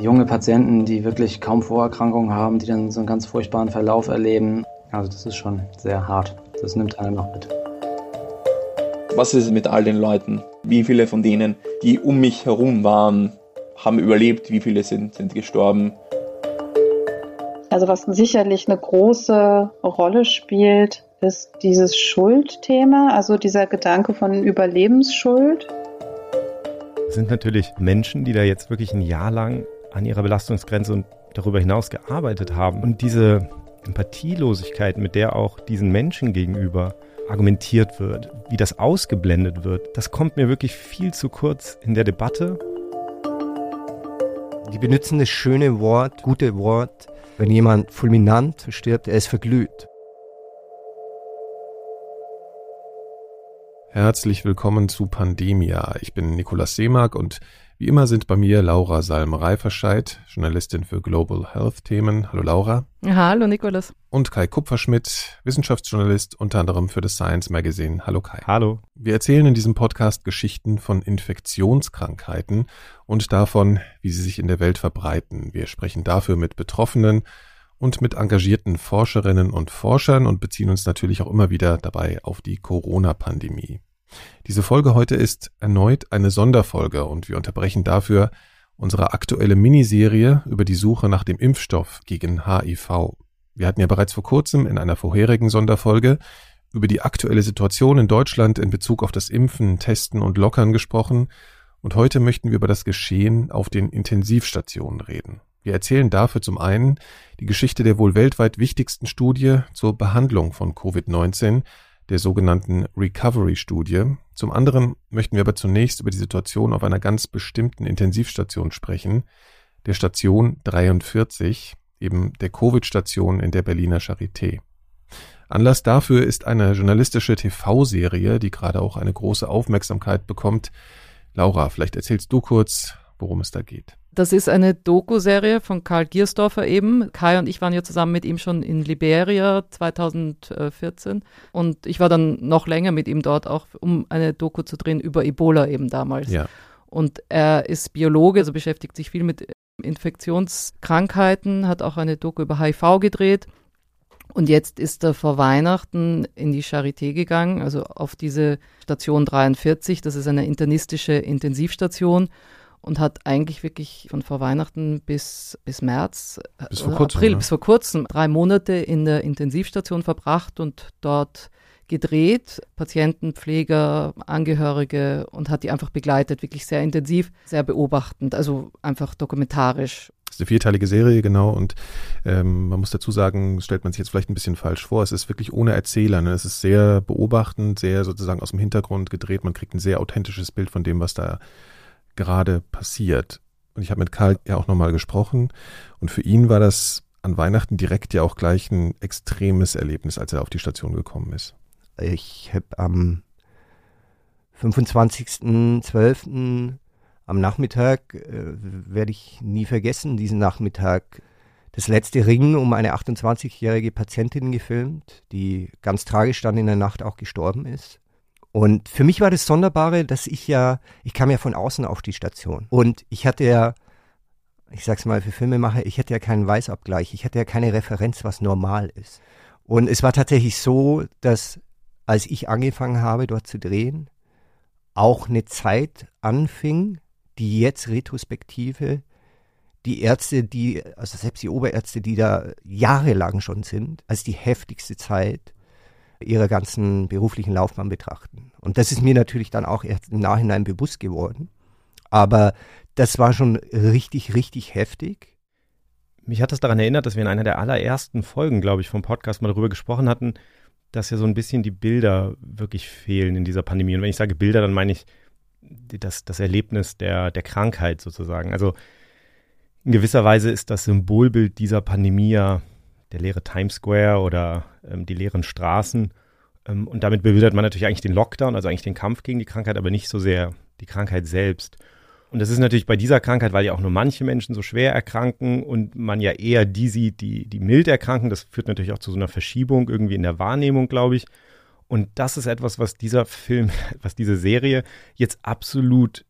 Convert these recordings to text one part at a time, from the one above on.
junge Patienten, die wirklich kaum Vorerkrankungen haben, die dann so einen ganz furchtbaren Verlauf erleben. Also das ist schon sehr hart. Das nimmt einen noch mit. Was ist mit all den Leuten? Wie viele von denen, die um mich herum waren, haben überlebt? Wie viele sind, sind gestorben? Also was sicherlich eine große Rolle spielt, ist dieses Schuldthema, also dieser Gedanke von Überlebensschuld. Es sind natürlich Menschen, die da jetzt wirklich ein Jahr lang an ihrer Belastungsgrenze und darüber hinaus gearbeitet haben. Und diese Empathielosigkeit, mit der auch diesen Menschen gegenüber argumentiert wird, wie das ausgeblendet wird, das kommt mir wirklich viel zu kurz in der Debatte. Die benutzen das schöne Wort, gute Wort, wenn jemand fulminant stirbt, er ist verglüht. Herzlich willkommen zu Pandemia. Ich bin Nikolaus Seemark und wie immer sind bei mir Laura Salm-Reiferscheid, Journalistin für Global Health Themen. Hallo Laura. Hallo Nikolaus. Und Kai Kupferschmidt, Wissenschaftsjournalist unter anderem für das Science Magazine. Hallo Kai. Hallo. Wir erzählen in diesem Podcast Geschichten von Infektionskrankheiten und davon, wie sie sich in der Welt verbreiten. Wir sprechen dafür mit Betroffenen und mit engagierten Forscherinnen und Forschern und beziehen uns natürlich auch immer wieder dabei auf die Corona-Pandemie. Diese Folge heute ist erneut eine Sonderfolge und wir unterbrechen dafür unsere aktuelle Miniserie über die Suche nach dem Impfstoff gegen HIV. Wir hatten ja bereits vor kurzem in einer vorherigen Sonderfolge über die aktuelle Situation in Deutschland in Bezug auf das Impfen, Testen und Lockern gesprochen und heute möchten wir über das Geschehen auf den Intensivstationen reden. Wir erzählen dafür zum einen die Geschichte der wohl weltweit wichtigsten Studie zur Behandlung von Covid-19, der sogenannten Recovery-Studie. Zum anderen möchten wir aber zunächst über die Situation auf einer ganz bestimmten Intensivstation sprechen, der Station 43, eben der Covid-Station in der Berliner Charité. Anlass dafür ist eine journalistische TV-Serie, die gerade auch eine große Aufmerksamkeit bekommt. Laura, vielleicht erzählst du kurz, worum es da geht. Das ist eine Doku-Serie von Karl Giersdorfer eben. Kai und ich waren ja zusammen mit ihm schon in Liberia 2014 und ich war dann noch länger mit ihm dort, auch um eine Doku zu drehen über Ebola eben damals. Ja. Und er ist Biologe, also beschäftigt sich viel mit Infektionskrankheiten, hat auch eine Doku über HIV gedreht. Und jetzt ist er vor Weihnachten in die Charité gegangen, also auf diese Station 43. Das ist eine internistische Intensivstation und hat eigentlich wirklich von vor Weihnachten bis, bis März, bis vor kurzem, April, ne? bis vor kurzem, drei Monate in der Intensivstation verbracht und dort gedreht, Patienten, Pfleger, Angehörige und hat die einfach begleitet, wirklich sehr intensiv, sehr beobachtend, also einfach dokumentarisch. Das ist eine vierteilige Serie, genau. Und ähm, man muss dazu sagen, stellt man sich jetzt vielleicht ein bisschen falsch vor. Es ist wirklich ohne Erzähler. Ne? Es ist sehr beobachtend, sehr sozusagen aus dem Hintergrund gedreht. Man kriegt ein sehr authentisches Bild von dem, was da gerade passiert. Und ich habe mit Karl ja auch nochmal gesprochen. Und für ihn war das an Weihnachten direkt ja auch gleich ein extremes Erlebnis, als er auf die Station gekommen ist. Ich habe am 25.12. am Nachmittag, äh, werde ich nie vergessen, diesen Nachmittag, das letzte Ringen um eine 28-jährige Patientin gefilmt, die ganz tragisch dann in der Nacht auch gestorben ist. Und für mich war das Sonderbare, dass ich ja, ich kam ja von außen auf die Station. Und ich hatte ja, ich sag's mal für Filmemacher, ich hatte ja keinen Weißabgleich, ich hatte ja keine Referenz, was normal ist. Und es war tatsächlich so, dass als ich angefangen habe, dort zu drehen, auch eine Zeit anfing, die jetzt Retrospektive, die Ärzte, die, also selbst die Oberärzte, die da jahrelang schon sind, als die heftigste Zeit ihrer ganzen beruflichen Laufbahn betrachten. Und das ist mir natürlich dann auch erst im Nachhinein bewusst geworden. Aber das war schon richtig, richtig heftig. Mich hat das daran erinnert, dass wir in einer der allerersten Folgen, glaube ich, vom Podcast mal darüber gesprochen hatten, dass ja so ein bisschen die Bilder wirklich fehlen in dieser Pandemie. Und wenn ich sage Bilder, dann meine ich das, das Erlebnis der, der Krankheit sozusagen. Also in gewisser Weise ist das Symbolbild dieser Pandemie ja der leere Times Square oder ähm, die leeren Straßen. Ähm, und damit bebildert man natürlich eigentlich den Lockdown, also eigentlich den Kampf gegen die Krankheit, aber nicht so sehr die Krankheit selbst. Und das ist natürlich bei dieser Krankheit, weil ja auch nur manche Menschen so schwer erkranken und man ja eher die sieht, die, die mild erkranken. Das führt natürlich auch zu so einer Verschiebung irgendwie in der Wahrnehmung, glaube ich. Und das ist etwas, was dieser Film, was diese Serie jetzt absolut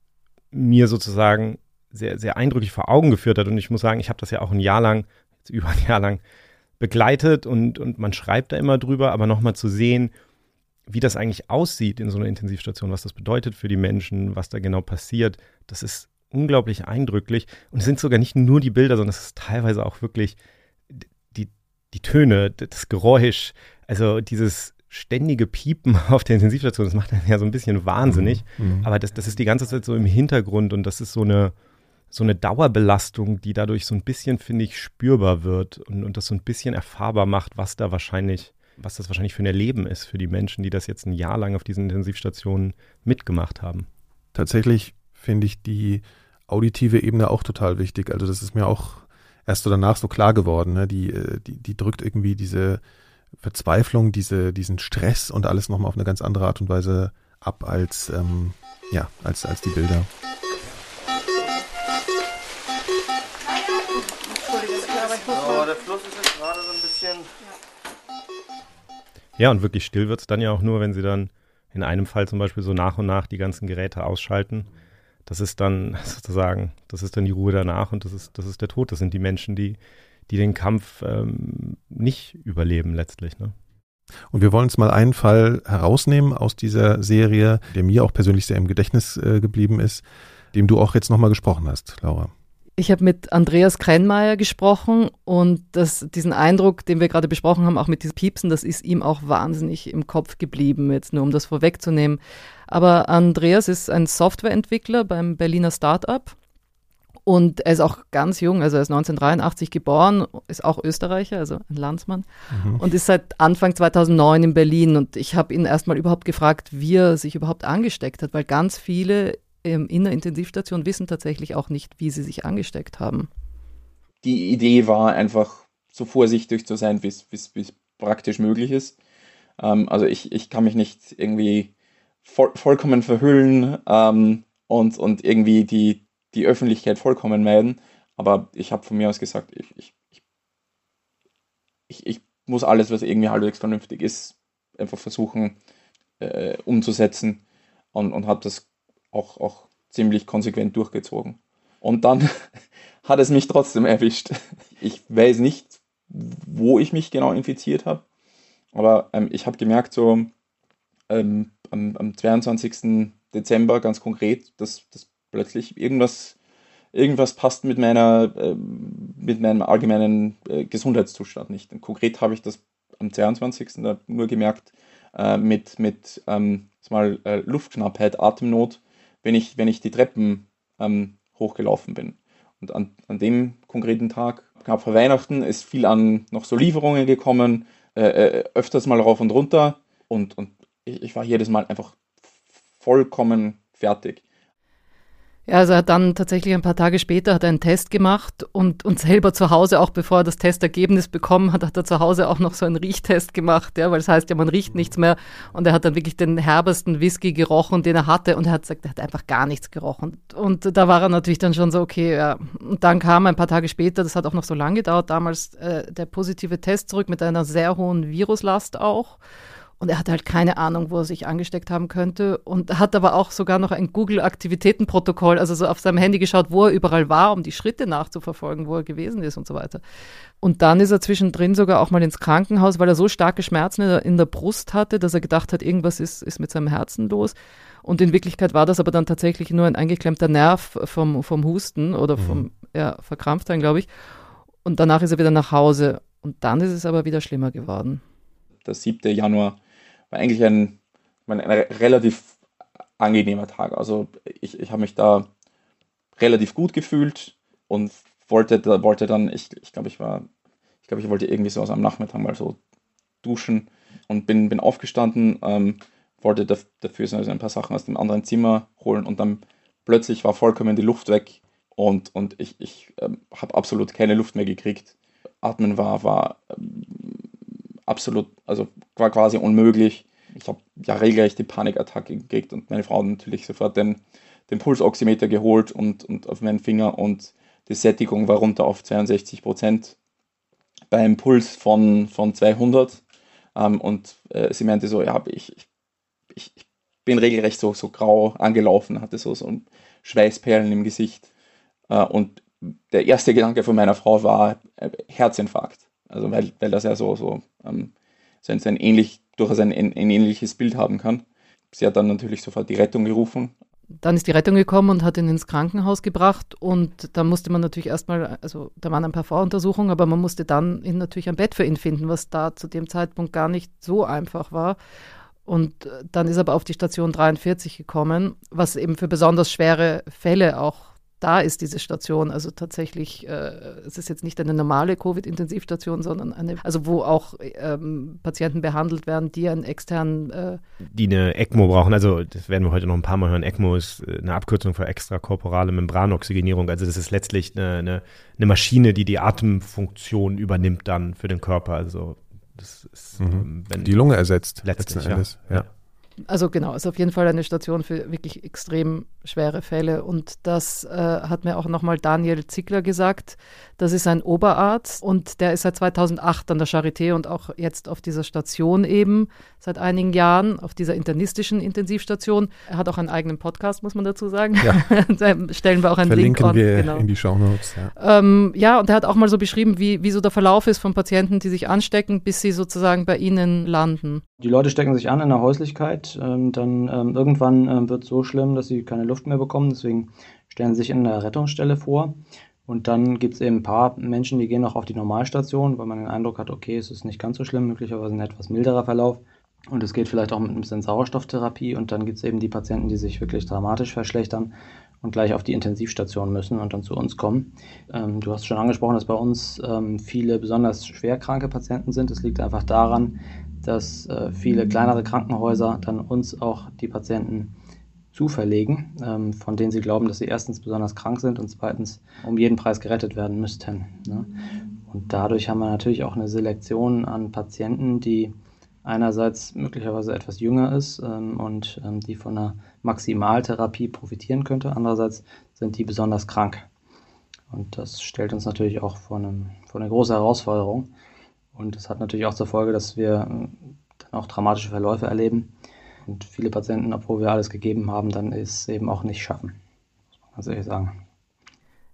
mir sozusagen sehr, sehr eindrücklich vor Augen geführt hat. Und ich muss sagen, ich habe das ja auch ein Jahr lang, jetzt über ein Jahr lang, begleitet und, und man schreibt da immer drüber, aber nochmal zu sehen, wie das eigentlich aussieht in so einer Intensivstation, was das bedeutet für die Menschen, was da genau passiert, das ist unglaublich eindrücklich. Und es sind sogar nicht nur die Bilder, sondern es ist teilweise auch wirklich die, die Töne, das Geräusch, also dieses ständige Piepen auf der Intensivstation, das macht einen ja so ein bisschen wahnsinnig. Mhm. mhm. Aber das, das ist die ganze Zeit so im Hintergrund und das ist so eine, so eine Dauerbelastung, die dadurch so ein bisschen, finde ich, spürbar wird und, und das so ein bisschen erfahrbar macht, was da wahrscheinlich, was das wahrscheinlich für ein Erleben ist für die Menschen, die das jetzt ein Jahr lang auf diesen Intensivstationen mitgemacht haben. Tatsächlich finde ich die auditive Ebene auch total wichtig. Also das ist mir auch erst so danach so klar geworden. Ne? Die, äh, die, die drückt irgendwie diese Verzweiflung, diese, diesen Stress und alles nochmal auf eine ganz andere Art und Weise ab als, ähm, ja, als, als die Bilder. Aber der Fluss ist jetzt gerade so ein bisschen. Ja, und wirklich still wird es dann ja auch nur, wenn sie dann in einem Fall zum Beispiel so nach und nach die ganzen Geräte ausschalten. Das ist dann sozusagen, das ist dann die Ruhe danach und das ist, das ist der Tod. Das sind die Menschen, die, die den Kampf ähm, nicht überleben letztlich. Ne? Und wir wollen uns mal einen Fall herausnehmen aus dieser Serie, der mir auch persönlich sehr im Gedächtnis äh, geblieben ist, dem du auch jetzt nochmal gesprochen hast, Laura. Ich habe mit Andreas Krennmeier gesprochen und das, diesen Eindruck, den wir gerade besprochen haben, auch mit diesem Piepsen, das ist ihm auch wahnsinnig im Kopf geblieben, jetzt nur um das vorwegzunehmen. Aber Andreas ist ein Softwareentwickler beim Berliner Startup und er ist auch ganz jung, also er ist 1983 geboren, ist auch Österreicher, also ein Landsmann mhm. und ist seit Anfang 2009 in Berlin. Und ich habe ihn erstmal überhaupt gefragt, wie er sich überhaupt angesteckt hat, weil ganz viele in der Intensivstation wissen tatsächlich auch nicht, wie sie sich angesteckt haben. Die Idee war einfach so vorsichtig zu sein, wie es praktisch möglich ist. Ähm, also ich, ich kann mich nicht irgendwie voll, vollkommen verhüllen ähm, und, und irgendwie die, die Öffentlichkeit vollkommen meiden. Aber ich habe von mir aus gesagt, ich, ich, ich, ich, muss alles, was irgendwie halbwegs vernünftig ist, einfach versuchen äh, umzusetzen und, und habe das auch, auch ziemlich konsequent durchgezogen. Und dann hat es mich trotzdem erwischt. Ich weiß nicht, wo ich mich genau infiziert habe, aber ähm, ich habe gemerkt, so ähm, am, am 22. Dezember ganz konkret, dass, dass plötzlich irgendwas irgendwas passt mit meiner, äh, mit meinem allgemeinen äh, Gesundheitszustand nicht. Und konkret habe ich das am 22. nur gemerkt äh, mit, mit ähm, mal, äh, Luftknappheit, Atemnot, wenn ich, wenn ich die Treppen ähm, hochgelaufen bin. Und an, an dem konkreten Tag, knapp vor Weihnachten, ist viel an noch so Lieferungen gekommen, äh, äh, öfters mal rauf und runter und, und ich, ich war jedes Mal einfach vollkommen fertig. Ja, also er hat dann tatsächlich ein paar Tage später hat er einen Test gemacht und, und selber zu Hause, auch bevor er das Testergebnis bekommen hat, hat er zu Hause auch noch so einen Riechtest gemacht, ja, weil das heißt ja, man riecht nichts mehr und er hat dann wirklich den herbesten Whisky gerochen, den er hatte und er hat gesagt, er hat einfach gar nichts gerochen. Und da war er natürlich dann schon so, okay, ja. Und dann kam ein paar Tage später, das hat auch noch so lange gedauert, damals äh, der positive Test zurück mit einer sehr hohen Viruslast auch. Und er hatte halt keine Ahnung, wo er sich angesteckt haben könnte und hat aber auch sogar noch ein Google-Aktivitätenprotokoll, also so auf seinem Handy geschaut, wo er überall war, um die Schritte nachzuverfolgen, wo er gewesen ist und so weiter. Und dann ist er zwischendrin sogar auch mal ins Krankenhaus, weil er so starke Schmerzen in der, Brust hatte, dass er gedacht hat, irgendwas ist, ist mit seinem Herzen los. Und in Wirklichkeit war das aber dann tatsächlich nur ein eingeklemmter Nerv vom, vom Husten oder mhm. vom ja, Verkrampftsein, glaube ich. Und danach ist er wieder nach Hause. Und dann ist es aber wieder schlimmer geworden. Der 7. Januar war eigentlich ein, ein, ein relativ angenehmer Tag. Also ich, ich habe mich da relativ gut gefühlt und wollte, wollte dann, ich, ich glaube, ich war, ich glaube, ich wollte irgendwie so am Nachmittag mal so duschen und bin, bin aufgestanden, ähm, wollte dafür so ein paar Sachen aus dem anderen Zimmer holen und dann plötzlich war vollkommen die Luft weg und, und ich, ich ähm, habe absolut keine Luft mehr gekriegt. Atmen war, war ähm, absolut, also war quasi unmöglich. Ich habe ja regelrecht die Panikattacke gekriegt und meine Frau natürlich sofort den, den Pulsoximeter geholt und, und auf meinen Finger und die Sättigung war runter auf 62 Prozent beim Puls von, von 200. Ähm, und äh, sie meinte so, ja, ich, ich, ich bin regelrecht so, so grau angelaufen, hatte so, so Schweißperlen im Gesicht. Äh, und der erste Gedanke von meiner Frau war äh, Herzinfarkt. Also weil, weil das ja so, so, ähm, so ein, ein ähnlich, durchaus ein, ein, ein ähnliches Bild haben kann. Sie hat dann natürlich sofort die Rettung gerufen, dann ist die Rettung gekommen und hat ihn ins Krankenhaus gebracht und da musste man natürlich erstmal, also da waren ein paar Voruntersuchungen, aber man musste dann ihn natürlich ein Bett für ihn finden, was da zu dem Zeitpunkt gar nicht so einfach war. Und dann ist er aber auf die Station 43 gekommen, was eben für besonders schwere Fälle auch da ist diese Station. Also tatsächlich, äh, es ist jetzt nicht eine normale Covid-Intensivstation, sondern eine, also wo auch ähm, Patienten behandelt werden, die einen externen äh Die eine ECMO brauchen. Also das werden wir heute noch ein paar Mal hören. ECMO ist äh, eine Abkürzung für extrakorporale Membranoxygenierung. Also das ist letztlich eine, eine, eine Maschine, die die Atemfunktion übernimmt dann für den Körper. Also das ist, mhm. ähm, die Lunge ersetzt. Letztlich, ja. ja. Also genau, ist auf jeden Fall eine Station für wirklich extrem schwere Fälle. Und das äh, hat mir auch nochmal Daniel Ziegler gesagt. Das ist ein Oberarzt und der ist seit 2008 an der Charité und auch jetzt auf dieser Station eben seit einigen Jahren, auf dieser internistischen Intensivstation. Er hat auch einen eigenen Podcast, muss man dazu sagen. Ja. da stellen wir auch einen Verlinken Link on. wir genau. in die Shownotes. Ja. Ähm, ja, und er hat auch mal so beschrieben, wie, wie so der Verlauf ist von Patienten, die sich anstecken, bis sie sozusagen bei Ihnen landen. Die Leute stecken sich an in der Häuslichkeit. Ähm, dann ähm, irgendwann ähm, wird es so schlimm, dass sie keine Luft mehr bekommen. Deswegen stellen sie sich in der Rettungsstelle vor. Und dann gibt es eben ein paar Menschen, die gehen noch auf die Normalstation, weil man den Eindruck hat, okay, es ist nicht ganz so schlimm, möglicherweise ein etwas milderer Verlauf. Und es geht vielleicht auch mit ein bisschen Sauerstofftherapie. Und dann gibt es eben die Patienten, die sich wirklich dramatisch verschlechtern und gleich auf die Intensivstation müssen und dann zu uns kommen. Ähm, du hast schon angesprochen, dass bei uns ähm, viele besonders schwerkranke Patienten sind. Das liegt einfach daran, dass äh, viele kleinere Krankenhäuser dann uns auch die Patienten zuverlegen, ähm, von denen sie glauben, dass sie erstens besonders krank sind und zweitens um jeden Preis gerettet werden müssten. Ne? Und dadurch haben wir natürlich auch eine Selektion an Patienten, die einerseits möglicherweise etwas jünger ist ähm, und ähm, die von einer Maximaltherapie profitieren könnte, andererseits sind die besonders krank. Und das stellt uns natürlich auch vor, einem, vor eine große Herausforderung. Und das hat natürlich auch zur Folge, dass wir äh, dann auch dramatische Verläufe erleben und viele Patienten, obwohl wir alles gegeben haben, dann es eben auch nicht schaffen. Muss man ganz ehrlich sagen.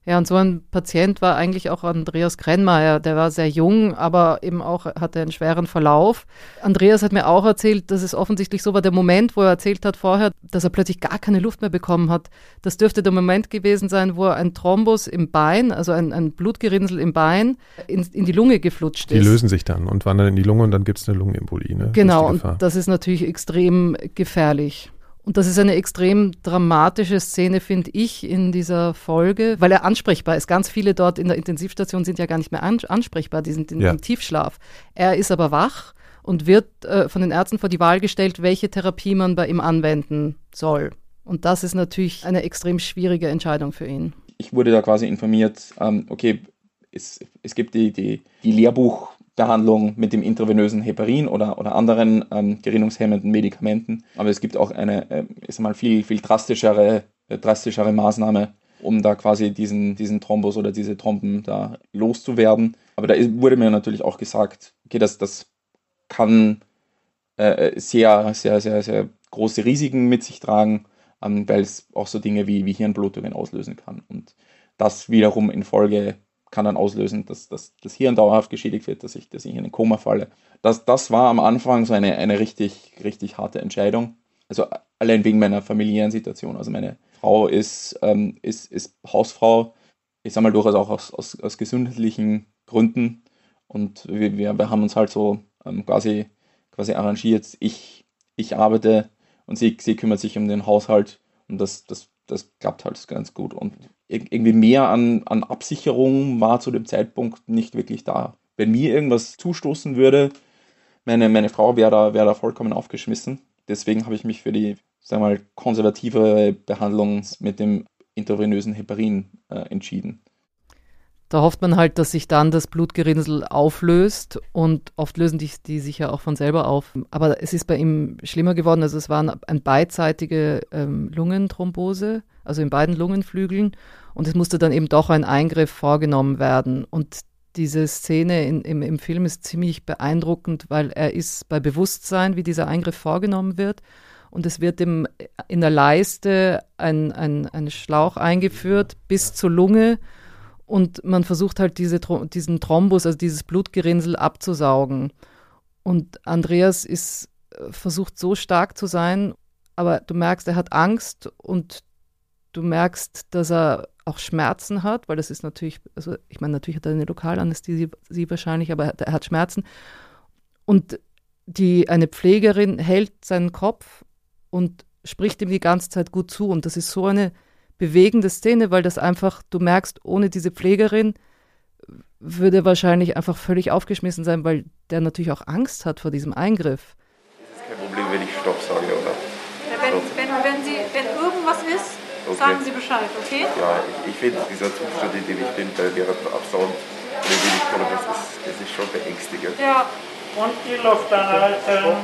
Ja, und so ein Patient war eigentlich auch Andreas Krennmeier. Der war sehr jung, aber eben auch hatte einen schweren Verlauf. Andreas hat mir auch erzählt, dass es offensichtlich so war, der Moment, wo er erzählt hat vorher, dass er plötzlich gar keine Luft mehr bekommen hat. Das dürfte der Moment gewesen sein, wo er ein Thrombus im Bein, also ein, ein Blutgerinnsel im Bein, in, in, die Lunge geflutscht ist. Die lösen sich dann und wandern in die Lunge und dann gibt es eine Lungenembolie. Ne? Genau, und das ist natürlich extrem gefährlich. Und das ist eine extrem dramatische Szene, finde ich, in dieser Folge, weil er ansprechbar ist. Ganz viele dort in der Intensivstation sind ja gar nicht mehr ansprechbar, die sind in, ja. im Tiefschlaf. Er ist aber wach und wird äh, von den Ärzten vor die Wahl gestellt, welche Therapie man bei ihm anwenden soll. Und das ist natürlich eine extrem schwierige Entscheidung für ihn. Ich wurde da quasi informiert, ähm, okay, es, es gibt die, die, die Lehrbuch- Behandlung mit dem intravenösen Heparin oder, oder anderen ähm, gerinnungshemmenden Medikamenten. Aber es gibt auch eine äh, ist mal viel, viel drastischere, äh, drastischere Maßnahme, um da quasi diesen, diesen Thrombus oder diese Tromben da loszuwerden. Aber da wurde mir natürlich auch gesagt, okay, das, das kann äh, sehr, sehr, sehr, sehr große Risiken mit sich tragen, ähm, weil es auch so Dinge wie, wie Hirnblutungen auslösen kann. Und das wiederum in Folge kann dann auslösen, dass, dass das Hirn dauerhaft geschädigt wird, dass ich, dass ich in ein Koma falle. Das, das war am Anfang so eine, eine richtig, richtig harte Entscheidung. Also allein wegen meiner familiären Situation. Also meine Frau ist, ähm, ist, ist Hausfrau, ich sage mal durchaus auch aus, aus, aus gesundheitlichen Gründen. Und wir, wir, wir haben uns halt so ähm, quasi, quasi arrangiert. Ich, ich arbeite und sie, sie kümmert sich um den Haushalt. Und das, das, das klappt halt ganz gut. Und irgendwie mehr an, an Absicherung war zu dem Zeitpunkt nicht wirklich da. Wenn mir irgendwas zustoßen würde, meine, meine Frau wäre da, wär da vollkommen aufgeschmissen. Deswegen habe ich mich für die, sagen mal, konservative Behandlung mit dem intravenösen Heparin äh, entschieden. Da hofft man halt, dass sich dann das Blutgerinnsel auflöst und oft lösen die, die sich ja auch von selber auf. Aber es ist bei ihm schlimmer geworden. Also es war eine beidseitige ähm, Lungenthrombose, also in beiden Lungenflügeln. Und es musste dann eben doch ein Eingriff vorgenommen werden. Und diese Szene in, im, im Film ist ziemlich beeindruckend, weil er ist bei Bewusstsein, wie dieser Eingriff vorgenommen wird. und es wird ihm in der Leiste ein, ein, ein Schlauch eingeführt bis zur Lunge und man versucht halt diese, diesen Thrombus, also dieses Blutgerinnsel abzusaugen. Und Andreas ist äh, versucht so stark zu sein, aber du merkst, er hat Angst und du merkst, dass er auch Schmerzen hat, weil das ist natürlich, also ich meine, natürlich hat er eine Lokalanästhesie wahrscheinlich, aber er hat Schmerzen. Und die, eine Pflegerin hält seinen Kopf und spricht ihm die ganze Zeit gut zu. Und das ist so eine bewegende Szene, weil das einfach, du merkst, ohne diese Pflegerin würde er wahrscheinlich einfach völlig aufgeschmissen sein, weil der natürlich auch Angst hat vor diesem Eingriff. Es ist kein Problem, wenn ich Stopp sage, oder? Ja, wenn, wenn, wenn, Sie, wenn irgendwas ist, okay. sagen Sie Bescheid, okay? Ja, ich, ich finde dieser Zustand, in dem ich bin, bei während der Absound, das ist, das ist schon beängstigend. Ja. Und die Luft anhalten.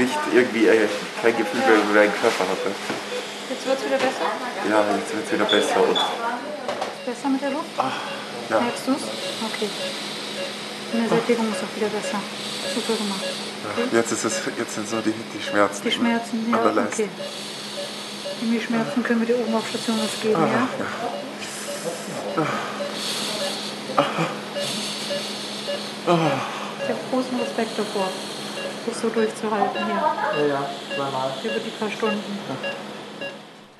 Nicht irgendwie äh, kein Gefühl mehr über deinen Körper hatte. Jetzt wird es wieder besser? Ja, jetzt wird es wieder besser. Und besser mit der Luft? Ach, ja. Merkst du es? Okay. Und der Sättigung ist auch wieder besser. Super gemacht. Okay. Ja, jetzt, ist es, jetzt sind so die, die Schmerzen. Die Schmerzen, ja, okay. In die Schmerzen können wir dir oben auf Station was geben, ah, ja? ja. Ah. Ah. Ich habe großen Respekt davor das so durchzuhalten hier. Ja, ja, zweimal. Über die paar Stunden.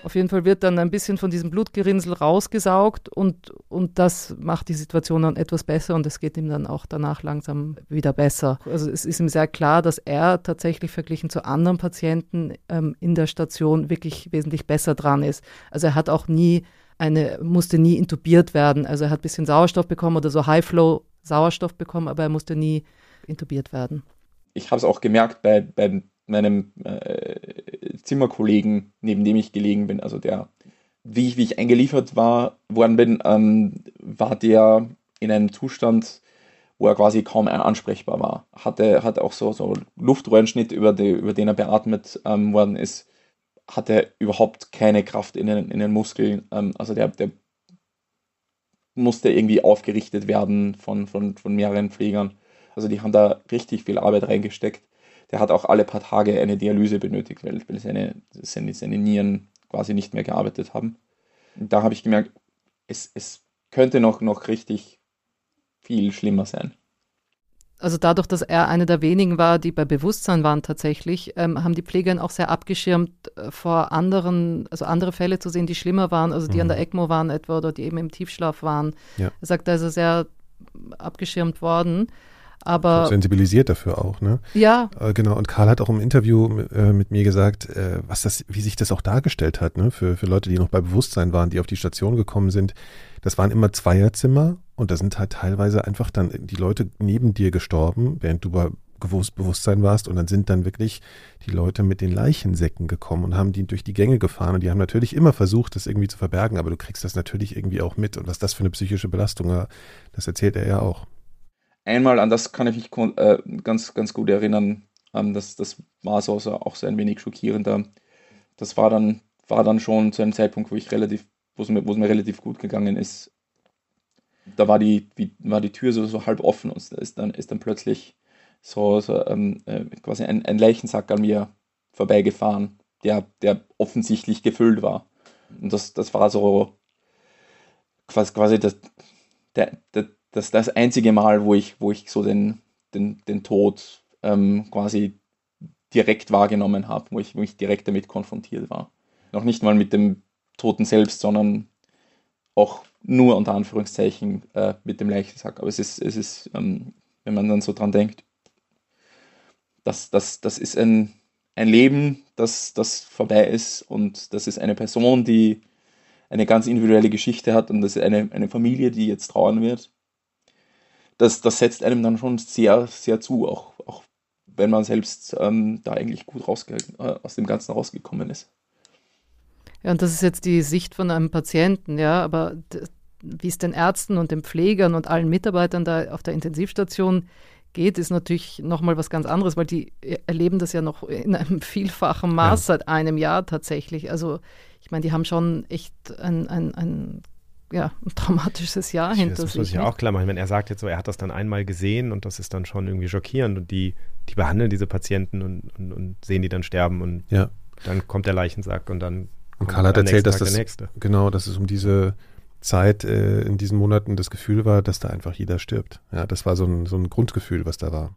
Auf jeden Fall wird dann ein bisschen von diesem Blutgerinnsel rausgesaugt und, und das macht die Situation dann etwas besser und es geht ihm dann auch danach langsam wieder besser. Also es ist ihm sehr klar, dass er tatsächlich verglichen zu anderen Patienten ähm, in der Station wirklich wesentlich besser dran ist. Also er hat auch nie eine, musste nie intubiert werden. Also er hat ein bisschen Sauerstoff bekommen oder so High-Flow Sauerstoff bekommen, aber er musste nie intubiert werden ich habe es auch gemerkt bei, bei meinem äh, Zimmerkollegen, neben dem ich gelegen bin, also der, wie ich, wie ich eingeliefert war, worden bin, ähm, war der in einem Zustand, wo er quasi kaum ansprechbar war. Hatte, hatte auch so, so Luftröhrenschnitt, über, die, über den er beatmet ähm, worden ist, hatte überhaupt keine Kraft in den, in den Muskeln. Ähm, also der, der musste irgendwie aufgerichtet werden von, von, von mehreren Pflegern. Also die haben da richtig viel Arbeit reingesteckt. Der hat auch alle paar Tage eine Dialyse benötigt, weil, weil seine, seine, seine Nieren quasi nicht mehr gearbeitet haben. Und da habe ich gemerkt, es, es könnte noch, noch richtig viel schlimmer sein. Also dadurch, dass er einer der wenigen war, die bei Bewusstsein waren tatsächlich, ähm, haben die Pfleger ihn auch sehr abgeschirmt äh, vor anderen, also andere Fälle zu sehen, die schlimmer waren, also die mhm. an der ECMO waren etwa oder die eben im Tiefschlaf waren. Ja. Er sagt, da ist er sehr abgeschirmt worden. Aber sensibilisiert dafür auch, ne? Ja. Äh, genau. Und Karl hat auch im Interview äh, mit mir gesagt, äh, was das, wie sich das auch dargestellt hat, ne? Für, für Leute, die noch bei Bewusstsein waren, die auf die Station gekommen sind. Das waren immer Zweierzimmer und da sind halt teilweise einfach dann die Leute neben dir gestorben, während du bei Bewusstsein warst und dann sind dann wirklich die Leute mit den Leichensäcken gekommen und haben die durch die Gänge gefahren und die haben natürlich immer versucht, das irgendwie zu verbergen, aber du kriegst das natürlich irgendwie auch mit und was das für eine psychische Belastung war, das erzählt er ja auch einmal, an das kann ich mich äh, ganz, ganz gut erinnern, ähm, das, das war so, so auch so ein wenig schockierender. Das war dann, war dann schon zu einem Zeitpunkt, wo ich relativ, wo es mir, mir relativ gut gegangen ist. Da war die, wie, war die Tür so, so halb offen und ist dann, ist dann plötzlich so, so ähm, äh, quasi ein, ein Leichensack an mir vorbeigefahren, der, der offensichtlich gefüllt war. Und das, das war so quasi, quasi das, der, der, das das einzige Mal, wo ich, wo ich so den, den, den Tod ähm, quasi direkt wahrgenommen habe, wo ich, wo ich direkt damit konfrontiert war. Noch nicht mal mit dem Toten selbst, sondern auch nur unter Anführungszeichen äh, mit dem Leichensack. Aber es ist, es ist ähm, wenn man dann so dran denkt, das, das, das ist ein, ein Leben, das, das vorbei ist und das ist eine Person, die eine ganz individuelle Geschichte hat und das ist eine, eine Familie, die jetzt trauern wird das, das setzt einem dann schon sehr, sehr zu, auch, auch wenn man selbst ähm, da eigentlich gut rausge äh, aus dem Ganzen rausgekommen ist. Ja, und das ist jetzt die Sicht von einem Patienten, ja, aber wie es den Ärzten und den Pflegern und allen Mitarbeitern da auf der Intensivstation geht, ist natürlich nochmal was ganz anderes, weil die erleben das ja noch in einem vielfachen Maß ja. seit einem Jahr tatsächlich. Also ich meine, die haben schon echt ein, ein, ein ja, ein traumatisches Jahr hinter das sich. muss ich ja auch klar machen, wenn er sagt jetzt so, er hat das dann einmal gesehen und das ist dann schon irgendwie schockierend und die, die behandeln diese Patienten und, und, und sehen die dann sterben und Ja. dann kommt der Leichensack und dann Und Karl hat erzählt, dass das der nächste. genau, dass es um diese Zeit äh, in diesen Monaten das Gefühl war, dass da einfach jeder stirbt. Ja, das war so ein, so ein Grundgefühl, was da war.